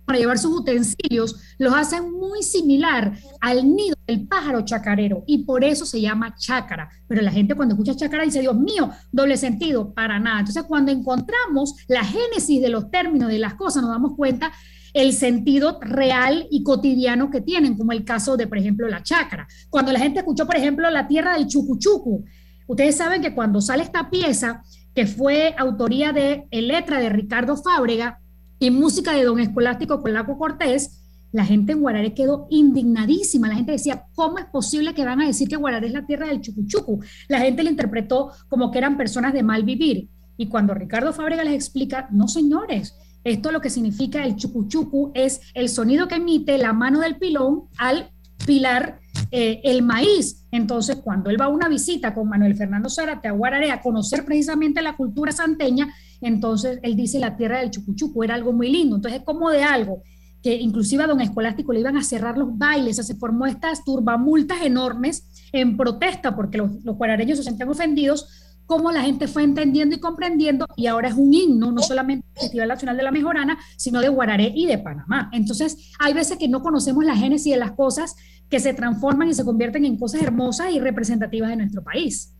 Speaker 2: para llevar sus utensilios, los hacen muy similar al nido del pájaro chacarero y por eso se llama chácara. Pero la gente cuando escucha chácara dice, Dios mío, doble sentido, para nada. Entonces cuando encontramos la génesis de los términos de las cosas, nos damos cuenta el sentido real y cotidiano que tienen, como el caso de, por ejemplo, la chácara. Cuando la gente escuchó, por ejemplo, la tierra del chucuchucu, ustedes saben que cuando sale esta pieza, que fue autoría de letra de Ricardo Fábrega y música de don Escolástico Colaco Cortés, la gente en Guararé quedó indignadísima. La gente decía, ¿cómo es posible que van a decir que Guararé es la tierra del chucuchucu? La gente le interpretó como que eran personas de mal vivir. Y cuando Ricardo Fábrega les explica, no señores, esto lo que significa el chucuchucu es el sonido que emite la mano del pilón al pilar eh, el maíz. Entonces, cuando él va a una visita con Manuel Fernando Zárate a Guararé a conocer precisamente la cultura santeña, entonces él dice la tierra del Chucuchuco, era algo muy lindo. Entonces, como de algo que inclusive a don Escolástico le iban a cerrar los bailes, se formó estas turbamultas enormes en protesta porque los, los guarareños se sentían ofendidos, cómo la gente fue entendiendo y comprendiendo y ahora es un himno, no solamente del Festival Nacional de la Mejorana, sino de Guararé y de Panamá. Entonces, hay veces que no conocemos la génesis de las cosas que se transforman y se convierten en cosas hermosas y representativas de nuestro país.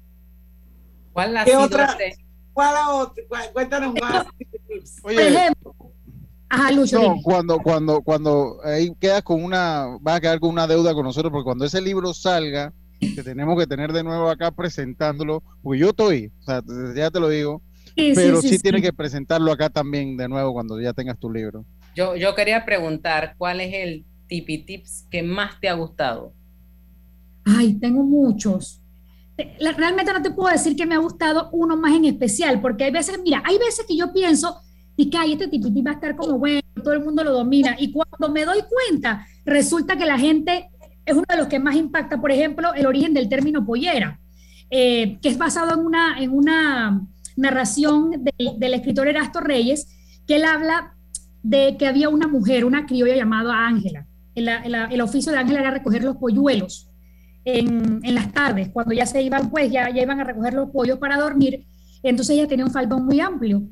Speaker 1: ¿Cuál la otra? Este? ¿Cuál otra? Cuéntanos más.
Speaker 3: Por ejemplo, Ajá, Lucho, no, cuando, cuando, cuando ahí quedas con una, vas a quedar con una deuda con nosotros, porque cuando ese libro salga, que tenemos que tener de nuevo acá presentándolo, pues yo estoy, o sea, ya te lo digo, pero sí, tienes que presentarlo acá también de nuevo cuando ya tengas tu libro.
Speaker 4: Yo, yo quería preguntar, ¿cuál es el tipi tips que más te ha gustado?
Speaker 2: Ay, tengo muchos. Realmente no te puedo decir que me ha gustado uno más en especial, porque hay veces, mira, hay veces que yo pienso, y que este tipi tip va a estar como bueno, todo el mundo lo domina, y cuando me doy cuenta, resulta que la gente es uno de los que más impacta, por ejemplo, el origen del término pollera, eh, que es basado en una, en una narración del escritor Erasto Reyes, que él habla de que había una mujer, una criolla llamada Ángela, el, oficio de Ángela era recoger los polluelos en, las tardes, cuando ya se iban, pues ya, ya iban a recoger los pollos para dormir, entonces ella tenía un faldón muy amplio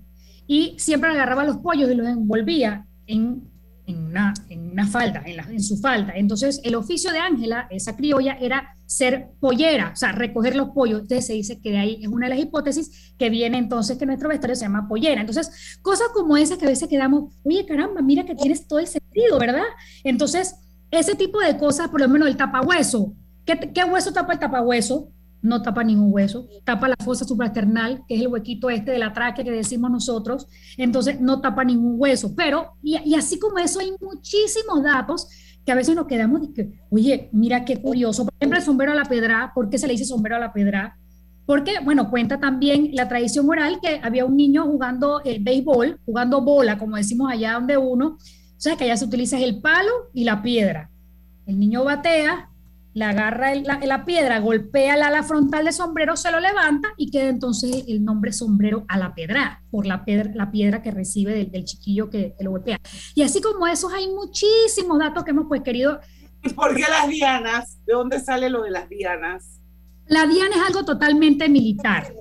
Speaker 2: y siempre agarraba los pollos y los envolvía en, una, en una falda, en, en su falda. Entonces el oficio de Ángela, esa criolla, era ser pollera, o sea, recoger los pollos. Entonces se dice que de ahí es una de las hipótesis que viene entonces que nuestro vestuario se llama pollera. Entonces, cosas como esas que a veces quedamos, oye, caramba, mira que tienes todo el sentido, ¿verdad? Entonces, ese tipo de cosas, por lo menos el tapahueso. ¿Qué, qué hueso tapa el tapahueso? no tapa ningún hueso, tapa la fosa suprasternal, que es el huequito este de la tráquea que decimos nosotros, entonces no tapa ningún hueso, pero, y, así como eso hay muchísimos datos que a veces nos quedamos de que, oye, mira qué curioso, por ejemplo, el sombrero a la pedra, ¿por qué se le dice sombrero a la pedra? Porque, bueno, cuenta también la tradición oral que había un niño jugando el béisbol, jugando bola, como decimos allá donde uno, o sea, que allá se utiliza el palo y la piedra. El niño batea, le agarra la, la, piedra, golpea la ala frontal del sombrero, se lo levanta y queda entonces el nombre sombrero a la pedra, por la piedra, la piedra que recibe del, chiquillo que, lo golpea. Y así como esos hay muchísimos datos que hemos pues querido...
Speaker 1: ¿Y por qué las dianas? ¿De dónde sale lo de las dianas?
Speaker 2: La diana es algo totalmente militar.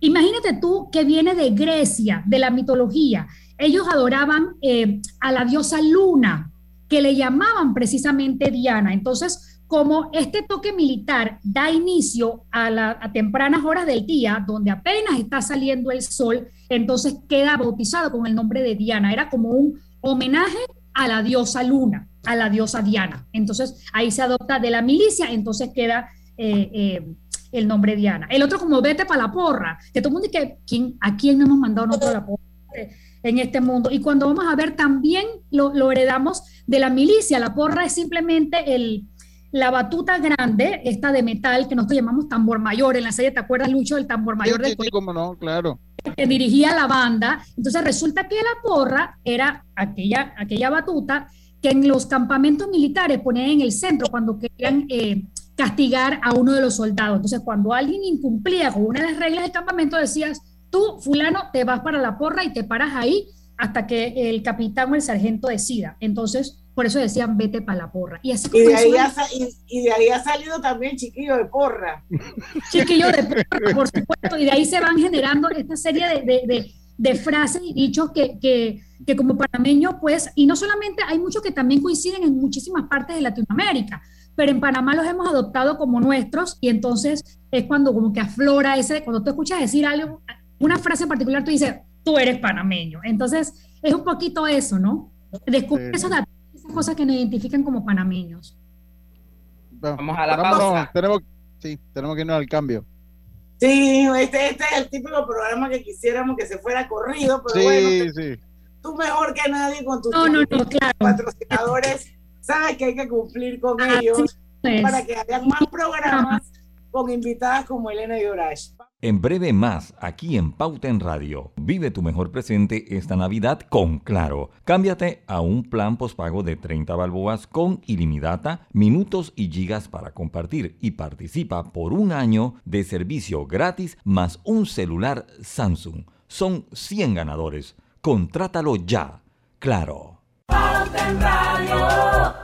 Speaker 2: Imagínate tú que viene de Grecia, de la mitología. Ellos adoraban eh, a la diosa Luna, que le llamaban precisamente Diana. Entonces, como este toque militar da inicio a, las tempranas horas del día, donde apenas está saliendo el sol, entonces queda bautizado con el nombre de Diana. Era como un homenaje a la diosa Luna, a la diosa Diana. Entonces ahí se adopta de la milicia, entonces queda eh, eh, el nombre Diana. El otro como vete para la porra, que todo el mundo dice, ¿quién, ¿a quién hemos mandado nosotros la porra? en este mundo. Y cuando vamos a ver, también lo heredamos de la milicia. La porra es simplemente el, la batuta grande, esta de metal, que nosotros llamamos tambor mayor, en la serie, ¿te acuerdas, Lucho, del tambor mayor?
Speaker 3: Sí, sí, cómo no, claro.
Speaker 2: Que dirigía la banda. Entonces resulta que la porra era aquella, aquella batuta que en los campamentos militares ponían en el centro cuando querían eh, castigar a uno de los soldados. Entonces cuando alguien incumplía con una de las reglas del campamento, decías, tú, fulano, te vas para la porra y te paras ahí hasta que el capitán o el sargento decida. Entonces, por eso decían vete para la porra. Y, así
Speaker 1: de ahí ha, y, de ahí ha salido también chiquillo de porra.
Speaker 2: Chiquillo de porra, por supuesto. Y de ahí se van generando esta serie de, frases y dichos que, que, como panameño, pues, y no solamente hay muchos que también coinciden en muchísimas partes de Latinoamérica, pero en Panamá los hemos adoptado como nuestros y entonces es cuando como que aflora ese, cuando tú escuchas decir algo, una frase en particular, tú dices, tú eres panameño. Entonces es un poquito eso, ¿no? Descubrir esos datos cosas que nos identifican como panameños.
Speaker 4: Vamos a la pausa.
Speaker 3: tenemos, sí, tenemos que irnos al cambio.
Speaker 1: Sí, este, este, es el típico programa que quisiéramos que se fuera corrido, pero
Speaker 3: sí,
Speaker 1: bueno,
Speaker 3: sí.
Speaker 1: tú mejor que nadie con tus
Speaker 2: no, no, no, claro.
Speaker 1: patrocinadores sabes que hay que cumplir con ah, ellos para que hagan más programas con invitadas como Elena Yorash.
Speaker 5: En breve más, aquí en Pauta en Radio. Vive tu mejor presente esta Navidad con Claro. Cámbiate a un plan pospago de 30 balboas con ilimitada, minutos y gigas para compartir y participa por un año de servicio gratis más un celular Samsung. Son 100 ganadores. Contrátalo ya. Claro.
Speaker 13: Radio.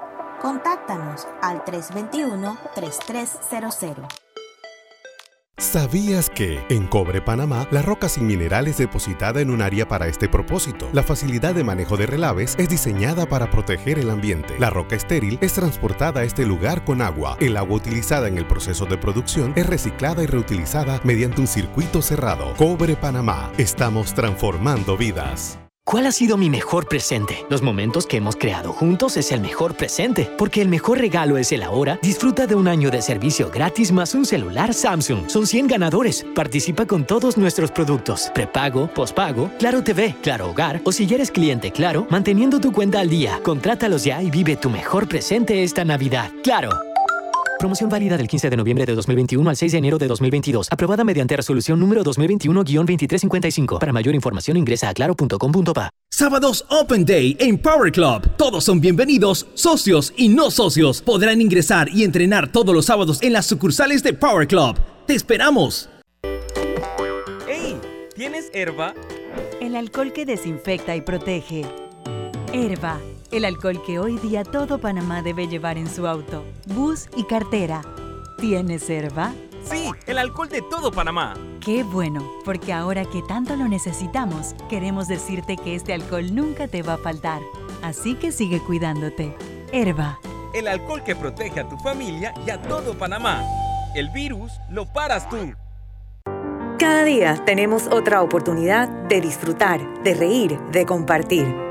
Speaker 19: Contáctanos al 321-3300.
Speaker 17: ¿Sabías que en Cobre Panamá la roca sin mineral es depositada en un área para este propósito? La facilidad de manejo de relaves es diseñada para proteger el ambiente. La roca estéril es transportada a este lugar con agua. El agua utilizada en el proceso de producción es reciclada y reutilizada mediante un circuito cerrado. Cobre Panamá. Estamos transformando vidas.
Speaker 6: ¿Cuál ha sido mi mejor presente? Los momentos que hemos creado juntos es el mejor presente, porque el mejor regalo es el ahora. Disfruta de un año de servicio gratis más un celular Samsung. Son 100 ganadores. Participa con todos nuestros productos. Prepago, pospago, Claro TV, Claro Hogar o si eres cliente Claro, manteniendo tu cuenta al día. Contrátalos ya y vive tu mejor presente esta Navidad. Claro. Promoción válida del 15 de noviembre de 2021 al 6 de enero de 2022. Aprobada mediante resolución número 2021-2355. Para mayor información ingresa a claro.com.pa.
Speaker 20: Sábados Open Day en Power Club. Todos son bienvenidos, socios y no socios. Podrán ingresar y entrenar todos los sábados en las sucursales de Power Club. ¡Te esperamos!
Speaker 9: ¡Hey! ¿Tienes herba?
Speaker 15: El alcohol que desinfecta y protege. Herba, el alcohol que hoy día todo Panamá debe llevar en su auto, bus y cartera. ¿Tienes herba?
Speaker 9: Sí, el alcohol de todo Panamá.
Speaker 15: Qué bueno, porque ahora que tanto lo necesitamos, queremos decirte que este alcohol nunca te va a faltar. Así que sigue cuidándote. Herba.
Speaker 9: El alcohol que protege a tu familia y a todo Panamá. El virus lo paras tú.
Speaker 15: Cada día tenemos otra oportunidad de disfrutar, de reír, de compartir.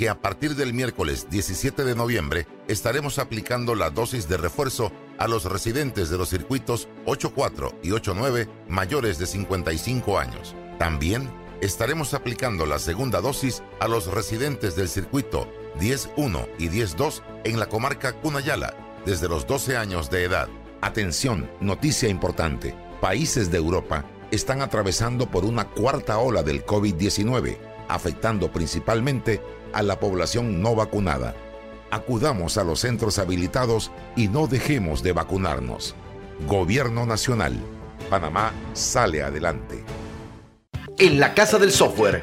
Speaker 8: que a partir del miércoles 17 de noviembre estaremos aplicando la dosis de refuerzo a los residentes de los circuitos 84 y 89 mayores de 55 años. También estaremos aplicando la segunda dosis a los residentes del circuito 10.1 y 10.2 en la comarca Cunayala desde los 12 años de edad. Atención, noticia importante. Países de Europa están atravesando por una cuarta ola del COVID-19, afectando principalmente a la población no vacunada. Acudamos a los centros habilitados y no dejemos de vacunarnos. Gobierno Nacional. Panamá sale adelante.
Speaker 21: En la Casa del Software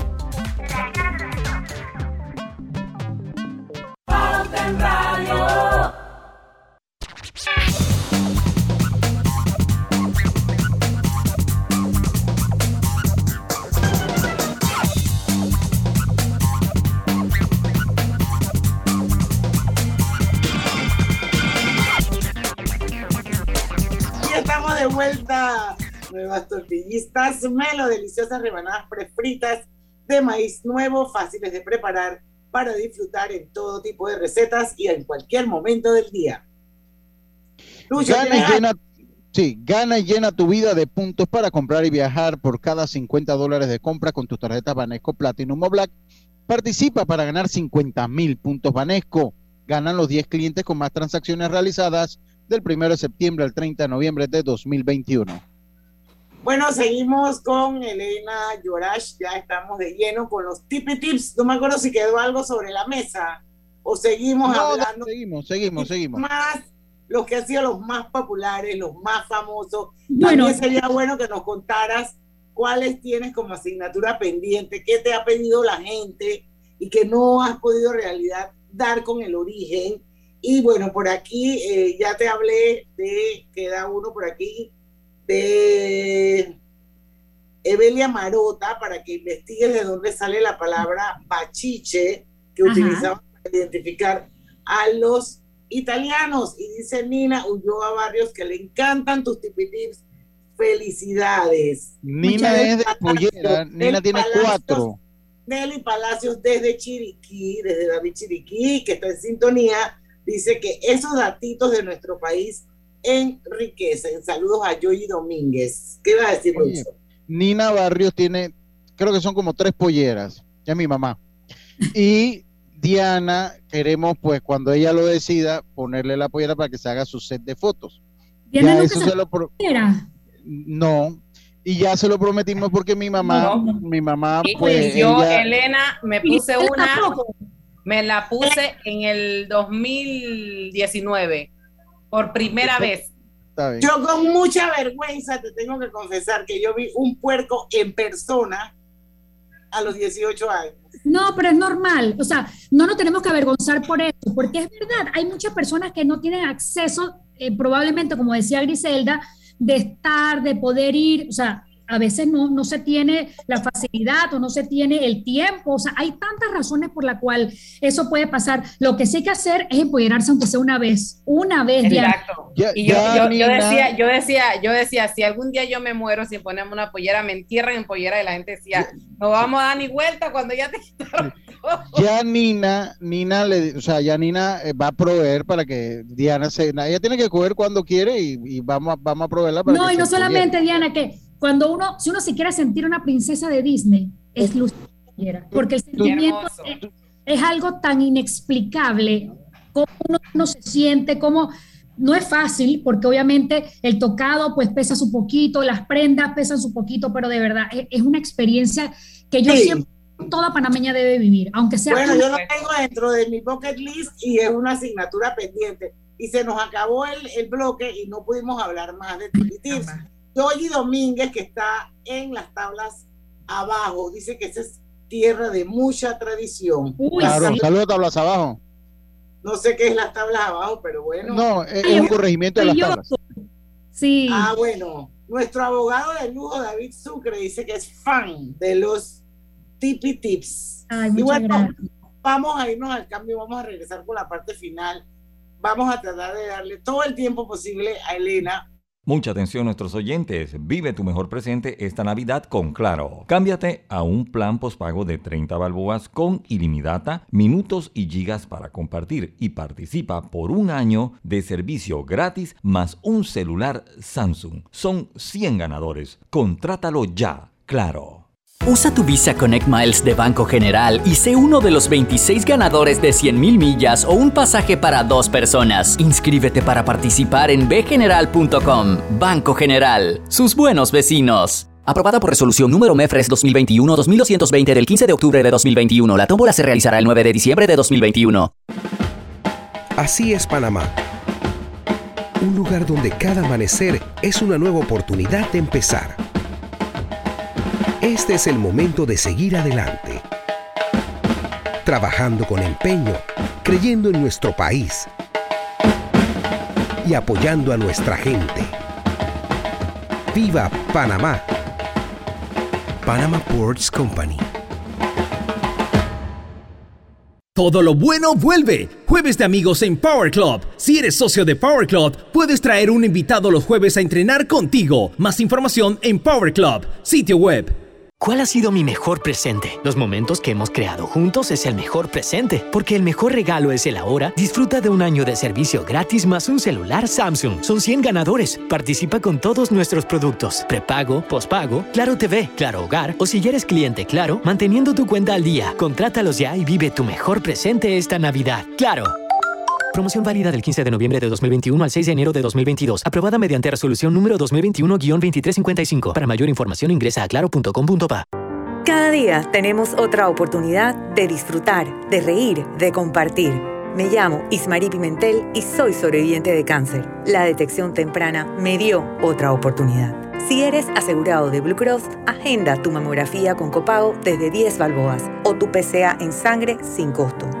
Speaker 1: Nuevas tortillistas, melo, deliciosas rebanadas prefritas de maíz nuevo, fáciles de preparar para disfrutar en todo tipo de recetas y en cualquier momento del día. Lucho,
Speaker 3: Gana y
Speaker 1: ¿tienes
Speaker 3: llena, sí, gana y llena tu vida de puntos para comprar y viajar por cada 50 dólares de compra con tu tarjeta Banesco Platinum o Black. Participa para ganar 50 mil puntos Banesco. Ganan los 10 clientes con más transacciones realizadas del 1 de septiembre al 30 de noviembre de 2021.
Speaker 1: Bueno, seguimos con Elena Yorash, ya estamos de lleno con los tipi tips. No me acuerdo si quedó algo sobre la mesa o seguimos
Speaker 3: No, no,
Speaker 1: hablando
Speaker 3: seguimos, seguimos, seguimos.
Speaker 1: más los que han sido los más populares, los más famosos.
Speaker 2: Bueno.
Speaker 1: También sería bueno que nos contaras cuáles tienes como asignatura pendiente, qué te ha pedido la gente y que no has podido realidad dar con el origen. Y bueno, por aquí eh, ya te hablé de, queda uno por aquí, de Evelia Marota, para que investigues de dónde sale la palabra bachiche, que
Speaker 2: Ajá.
Speaker 1: utilizamos para identificar a los italianos. Y dice Nina Ulloa Barrios que le encantan tus tipitips. Felicidades.
Speaker 3: Nina es de pollera, Nina
Speaker 1: Nelly
Speaker 3: tiene
Speaker 1: Palacios-
Speaker 3: cuatro.
Speaker 1: Nelly Palacios desde Chiriquí, desde David Chiriquí, que está en sintonía, dice que esos datitos de nuestro país enriquecen. Saludos a Joy Domínguez. ¿Qué va a decir,
Speaker 3: Oye,
Speaker 1: Lucho?
Speaker 3: Nina Barrios tiene, creo que son como tres polleras, ya mi mamá. Y Diana, queremos pues cuando ella lo decida, ponerle la pollera para que se haga su set de fotos.
Speaker 2: Diana
Speaker 3: Ya eso
Speaker 2: se
Speaker 3: lo pro- no, y ya se lo prometimos porque mi mamá,
Speaker 4: No.
Speaker 3: mi mamá
Speaker 4: Y
Speaker 3: pues
Speaker 4: yo,
Speaker 3: ella-
Speaker 4: Elena, me puse una,
Speaker 2: tampoco.
Speaker 4: Me la puse en el 2019, por primera vez.
Speaker 1: Yo con mucha vergüenza te tengo que confesar que yo vi un puerco en persona a los 18 años.
Speaker 2: No, pero es normal. O sea, no nos tenemos que avergonzar por eso, porque es verdad, hay muchas personas que no tienen acceso, eh, probablemente, como decía Griselda, de estar, de poder ir, o sea, a veces no, no se tiene la facilidad o no se tiene el tiempo. O sea, hay tantas razones por la cual eso puede pasar. Lo que sí hay que hacer es empoderarse aunque sea una vez, una vez.
Speaker 4: Exacto. y yo, yo, decía, yo decía, yo decía, si algún día yo me muero sin ponerme una pollera, me entierran en pollera y la gente decía, no vamos a dar ni vuelta cuando ya te quitaron.
Speaker 3: Ya Nina, Nina le, o sea, ya Nina eh, va a proveer para que Diana se, ella tiene que coger cuando quiere y, vamos, vamos a proveerla. Para
Speaker 2: no, y no solamente Diana, que cuando uno, si uno se quiere sentir una princesa de Disney, es luz porque el sentimiento es, algo tan inexplicable, cómo uno, se siente, cómo no es fácil, porque obviamente el tocado pues pesa su poquito, las prendas pesan su poquito, pero de verdad es, una experiencia que yo siempre toda panameña debe vivir, aunque sea...
Speaker 1: Bueno, yo lo tengo dentro de mi bucket list y es una asignatura pendiente. Y se nos acabó el, el bloque y no pudimos hablar más de Tips. Yoyi Domínguez, que está en las tablas abajo, dice que esa es tierra de mucha tradición.
Speaker 3: claro, saludos tablas abajo.
Speaker 1: No sé qué es las tablas abajo, pero bueno.
Speaker 3: No, es, un corregimiento de las tablas.
Speaker 2: Sí.
Speaker 1: Ah, bueno. Nuestro abogado de lujo, David Sucre, dice que es fan de los tipi tips. y bueno, vamos a irnos al cambio, vamos a regresar con la parte final. Vamos a tratar de darle todo el tiempo posible a Elena
Speaker 5: Mucha atención nuestros oyentes, vive tu mejor presente esta Navidad con Claro. Cámbiate a un plan pospago de 30 balboas con ilimitada, minutos y gigas para compartir y participa por un año de servicio gratis más un celular Samsung. Son 100 ganadores. Contrátalo ya, Claro.
Speaker 22: Usa tu Visa Connect Miles de Banco General y sé uno de los 26 ganadores de 100.000 millas o un pasaje para dos personas. Inscríbete para participar en bgeneral.com. Banco General, sus buenos vecinos. Aprobada por resolución número MEFRES 2021-2220 del 15 de octubre de 2021. La tómbola se realizará el 9 de diciembre de 2021.
Speaker 16: Así es Panamá. Un lugar donde cada amanecer es una nueva oportunidad de empezar este es el momento de seguir adelante. Trabajando con empeño, creyendo en nuestro país y apoyando a nuestra gente. ¡Viva Panamá! Panama Ports Company.
Speaker 20: Todo lo bueno vuelve. Jueves de amigos en Power Club. Si eres socio de Power Club, puedes traer un invitado los jueves a entrenar contigo. Más información en Power Club, sitio web
Speaker 6: ¿Cuál ha sido mi mejor presente? Los momentos que hemos creado juntos es el mejor presente, porque el mejor regalo es el ahora. Disfruta de un año de servicio gratis más un celular Samsung. Son 100 ganadores. Participa con todos nuestros productos. Prepago, pospago, Claro TV, Claro Hogar o si eres cliente Claro, manteniendo tu cuenta al día. Contrátalos ya y vive tu mejor presente esta Navidad. Claro. Promoción válida del 15 de noviembre de 2021 al 6 de enero de 2022. Aprobada mediante resolución número 2021-2355. Para mayor información ingresa a claro.com.pa.
Speaker 15: Cada día tenemos otra oportunidad de disfrutar, de reír, de compartir. Me llamo Ismarí Pimentel y soy sobreviviente de cáncer. La detección temprana me dio otra oportunidad. Si eres asegurado de Blue Cross, agenda tu mamografía con copago desde 10 balboas o tu PCA en sangre sin costo.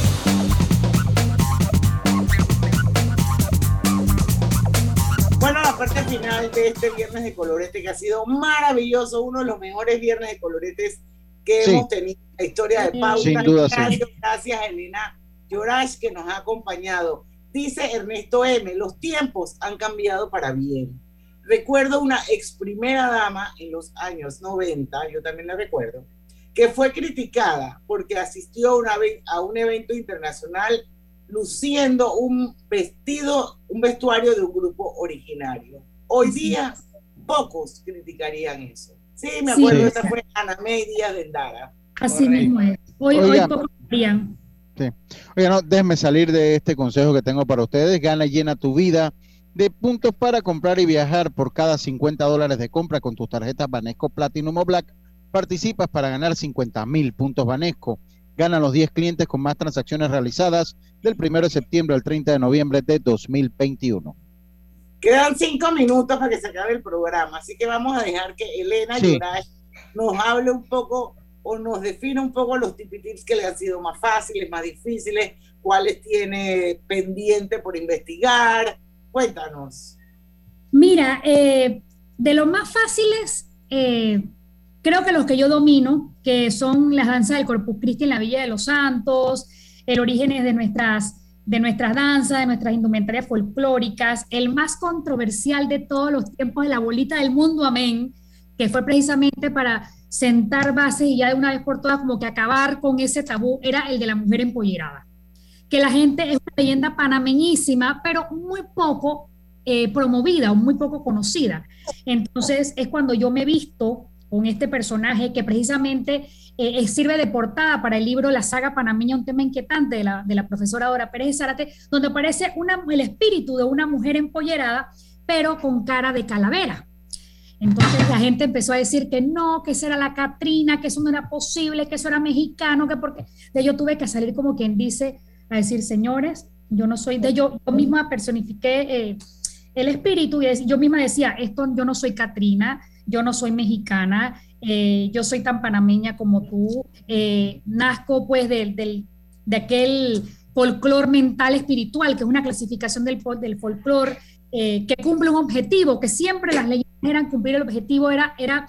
Speaker 1: Parte final de este viernes de colorete que ha sido maravilloso, uno de los mejores viernes de coloretes que
Speaker 3: Sí.
Speaker 1: hemos tenido en la historia de Pauta.
Speaker 3: Sin duda, sí.
Speaker 1: gracias, gracias Elena Yorash que nos ha acompañado. Dice Ernesto M, los tiempos han cambiado para bien. Recuerdo una ex primera dama en los años 90, yo también la recuerdo, que fue criticada porque asistió una ve- a un evento internacional luciendo un vestido, un vestuario de un grupo originario. Hoy día pocos criticarían eso. Sí, me
Speaker 2: Sí.
Speaker 1: acuerdo, esa fue Ana Díaz de Endara.
Speaker 2: Así mismo es. Hoy, hoy
Speaker 3: Oiga.
Speaker 2: pocos harían.
Speaker 3: Sí. Oye, no, déjenme salir de este consejo que tengo para ustedes. Gana y llena tu vida de puntos para comprar y viajar por cada 50 dólares de compra con tus tarjetas Banesco Platinum o Black. Participas para ganar 50 mil puntos Banesco. Gana los 10 clientes con más transacciones realizadas del 1 de septiembre al 30 de noviembre de 2021.
Speaker 1: Quedan cinco minutos para que se acabe el programa, así que vamos a dejar que Elena
Speaker 3: Sí.
Speaker 1: Nos hable un poco o nos defina un poco los tips que le han sido más fáciles, más difíciles, cuáles tiene pendiente por investigar. Cuéntanos.
Speaker 2: Mira, eh, de los más fáciles, eh, creo que los que yo domino, que son las danzas del Corpus Christi en la Villa de los Santos, el orígenes de nuestras, de nuestras danzas, de nuestras indumentarias folclóricas, el más controversial de todos los tiempos de la bolita del mundo, amén, que fue precisamente para sentar bases y ya de una vez por todas como que acabar con ese tabú, era el de la mujer empollerada que la gente es una leyenda panameñísima, pero muy poco eh, promovida o muy poco conocida. Entonces es cuando yo me he visto con este personaje que precisamente eh, eh, sirve de portada para el libro La saga panameña, un tema inquietante de la, de la profesora Dora Pérez Zárate, donde aparece el espíritu de una mujer empollerada, pero con cara de calavera. Entonces la gente empezó a decir que no, que esa era la Catrina, que eso no era posible, que eso era mexicano, que porque de yo tuve que salir como quien dice a decir, señores, yo no soy de yo, yo misma personifiqué eh, el espíritu y yo misma decía, esto yo no soy Catrina, yo no soy mexicana, eh, yo soy tan panameña como tú, eh, nazco pues del, del- de aquel folclor mental espiritual, que es una clasificación del, del folclor eh, que cumple un objetivo, que siempre las leyes eran cumplir el objetivo, era, era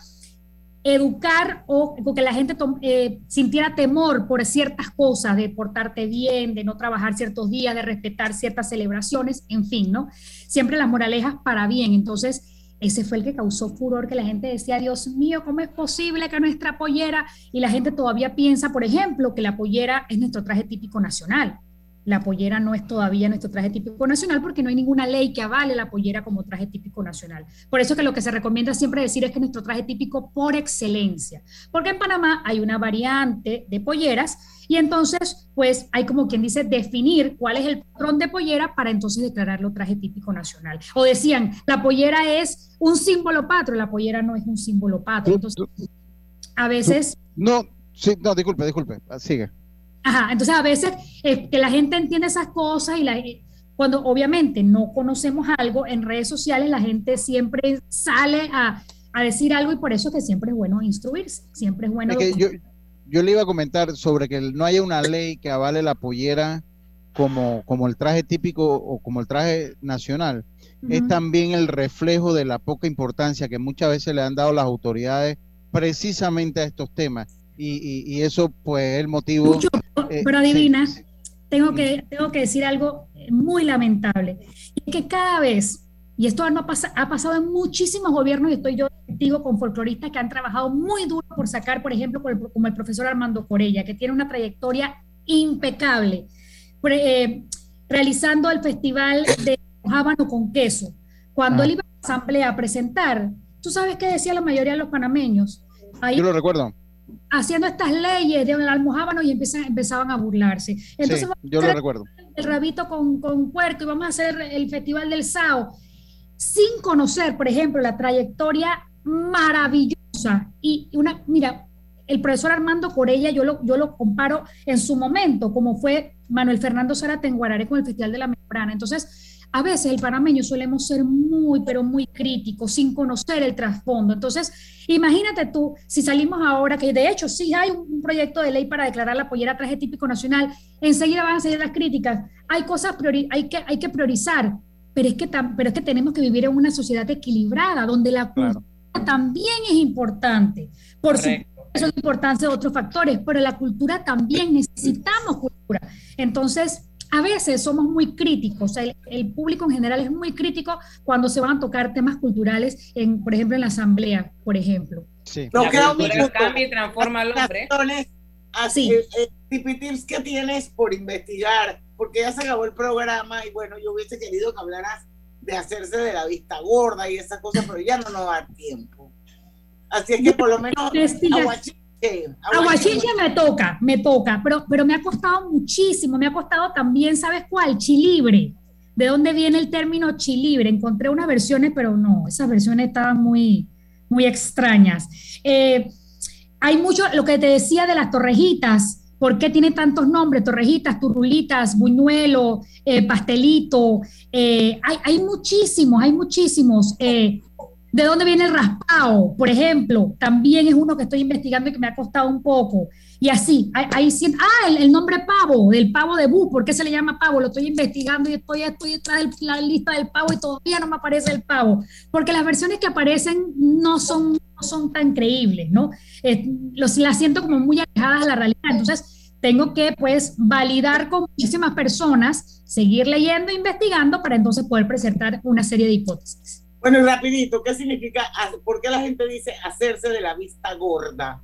Speaker 2: educar o que la gente eh, sintiera temor por ciertas cosas, de portarte bien, de no trabajar ciertos días, de respetar ciertas celebraciones, en fin, ¿no? Siempre las moralejas para bien. Entonces, ese fue el que causó furor, que la gente decía, Dios mío, ¿cómo es posible que nuestra pollera? Y la gente todavía piensa, por ejemplo, que la pollera es nuestro traje típico nacional. La pollera no es todavía nuestro traje típico nacional porque no hay ninguna ley que avale la pollera como traje típico nacional. Por eso que lo que se recomienda siempre decir es que es nuestro traje típico por excelencia. Porque en Panamá hay una variante de polleras y entonces, pues hay como quien dice definir cuál es el patrón de pollera para entonces declararlo traje típico nacional. O decían, la pollera es un símbolo patrio, la pollera no es un símbolo patrio. Entonces, a veces...
Speaker 3: No, sí, no, disculpe, disculpe, ah, sigue.
Speaker 2: Ajá, entonces a veces eh, que la gente entiende esas cosas y la, cuando obviamente no conocemos algo en redes sociales, la gente siempre sale a, a decir algo y por eso es que siempre es bueno instruirse, siempre es bueno...
Speaker 3: Es que yo, yo le iba a comentar sobre que no haya una ley que avale la pollera como, como el traje típico o como el traje nacional. Es también el reflejo de la poca importancia que muchas veces le han dado las autoridades precisamente a estos temas. Y, y- y eso, pues, es el motivo. eh,
Speaker 2: Pero
Speaker 3: sí,
Speaker 2: adivina, tengo, que, tengo que decir algo muy lamentable. Y es que cada vez, y esto no pasa, ha pasado en muchísimos gobiernos, y estoy yo testigo con folcloristas que han trabajado muy duro por sacar, por ejemplo, por el- como el profesor Armando Corella, que tiene una trayectoria impecable, pre- eh, realizando el festival de Jábano con queso. Cuando
Speaker 3: Ah.
Speaker 2: él iba a la asamblea a presentar, ¿tú sabes qué decía la mayoría de los panameños? Ahí
Speaker 3: Yo lo recuerdo.
Speaker 2: Haciendo estas leyes de almohábano y empiezan, empezaban a burlarse. Entonces,
Speaker 3: Sí, yo lo recuerdo.
Speaker 2: el rabito con, con puerco y vamos a hacer el festival del sao. sin conocer, por ejemplo, la trayectoria maravillosa y una, mira, el profesor Armando Corella, yo lo, yo lo comparo en su momento, como fue Manuel Fernando Zárate en con el Festival de la Membrana. Entonces, a veces el panameño solemos ser muy, pero muy críticos, sin conocer el trasfondo. Entonces, imagínate tú, si salimos ahora, que de hecho sí hay un proyecto de ley para declarar la pollera traje típico nacional, enseguida van a salir las críticas. Hay cosas, hay, que, hay que priorizar, pero es, que pero es que tenemos que vivir en una sociedad equilibrada, donde la cultura también es importante. Por supuesto, eso es importancia de otros factores, pero la cultura también necesitamos cultura. Entonces, a veces somos muy críticos, el, el, público en general es muy crítico cuando se van a tocar temas culturales, en, por ejemplo, en la asamblea, por ejemplo.
Speaker 4: Sí. No, la cultura cambia y transforma al hombre.
Speaker 1: Así, eh, eh, tips que tienes por investigar, porque ya se acabó el programa y bueno, yo hubiese querido que hablaras de hacerse de la vista gorda y esa cosa, pero ya no nos da tiempo. Así es que por lo menos
Speaker 2: Aguachinche me toca, me toca, pero, pero me ha costado muchísimo, me ha costado también, ¿sabes cuál? Chilibre. ¿De dónde viene el término chilibre? Encontré unas versiones, pero no, esas versiones estaban muy, muy extrañas. Eh, hay mucho, lo que te decía de las torrejitas, ¿por qué tiene tantos nombres? Torrejitas, turrulitas, buñuelo, eh, pastelito, eh, hay, hay, muchísimos, hay muchísimos. ¿De dónde viene el raspado? Por ejemplo, también es uno que estoy investigando y que me ha costado un poco. Y así, ahí ah, el, nombre pavo, del pavo de Bu, ¿por qué se le llama pavo? Lo estoy investigando y estoy, estoy detrás de la lista del pavo y todavía no me aparece el pavo, porque las versiones que aparecen no son, no son tan creíbles, ¿no? Eh, los, las siento como muy alejadas de la realidad. Entonces, tengo que, pues, validar con muchísimas personas, seguir leyendo e investigando para entonces poder presentar una serie de hipótesis.
Speaker 1: Bueno, rapidito, ¿qué significa, por qué la gente dice hacerse de la vista gorda?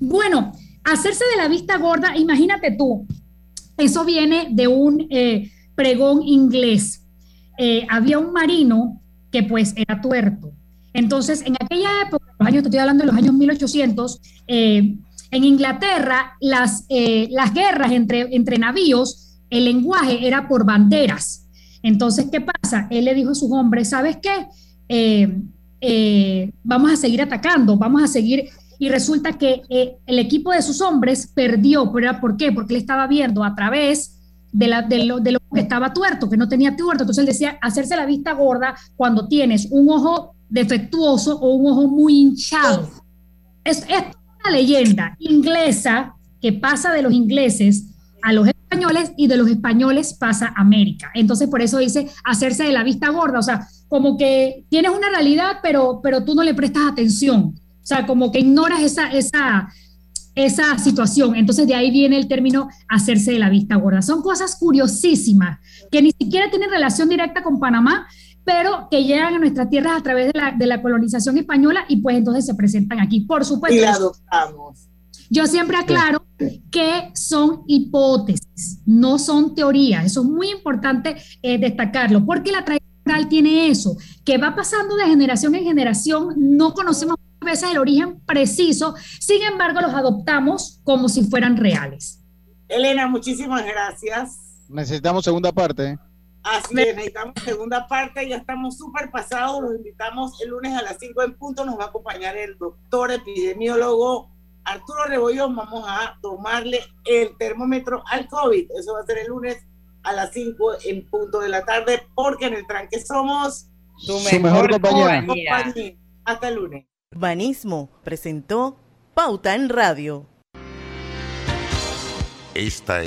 Speaker 2: Bueno, hacerse de la vista gorda, imagínate tú, eso viene de un eh, pregón inglés. Eh, había un marino que pues era tuerto. Entonces, en aquella época, los años, estoy hablando de los años 1800, eh, en Inglaterra, las, las guerras entre, entre navíos, el lenguaje era por banderas. Entonces, ¿qué pasa? Él le dijo a sus hombres, ¿sabes qué? Eh, eh, vamos a seguir atacando, vamos a seguir. Y resulta que eh, el equipo de sus hombres perdió. ¿Pero ¿Por qué? Porque él estaba viendo a través de, lo, que estaba tuerto, que no tenía tuerto. Entonces él decía, hacerse la vista gorda cuando tienes un ojo defectuoso o un ojo muy hinchado. Es, es una leyenda inglesa que pasa de los ingleses a los españoles y de los españoles pasa a América. Entonces por eso dice hacerse de la vista gorda. O sea, como que tienes una realidad, pero, pero tú no le prestas atención. O sea, como que ignoras esa, esa, esa situación. Entonces de ahí viene el término hacerse de la vista gorda. Son cosas curiosísimas que ni siquiera tienen relación directa con Panamá, pero que llegan a nuestras tierras a través de la, de la colonización española y pues entonces se presentan aquí. Por supuesto.
Speaker 1: Y la adoptamos.
Speaker 2: Yo siempre aclaro que son hipótesis, no son teorías. Eso es muy importante eh, destacarlo, porque la tiene eso, que va pasando de generación en generación, no conocemos a veces el origen preciso, sin embargo los adoptamos como si fueran reales.
Speaker 1: Elena, muchísimas gracias.
Speaker 3: Necesitamos segunda parte.
Speaker 1: Así es, necesitamos segunda parte, ya estamos súper pasados, los invitamos el lunes a las 5 en punto, nos va a acompañar el doctor epidemiólogo Arturo Rebollón, vamos a tomarle el termómetro al COVID, eso va a ser el lunes a las 5 en punto de la tarde, porque en el tranque somos
Speaker 3: su mejor, compañía.
Speaker 1: Hasta el lunes.
Speaker 12: Banismo presentó Pauta en Radio.
Speaker 8: Esta es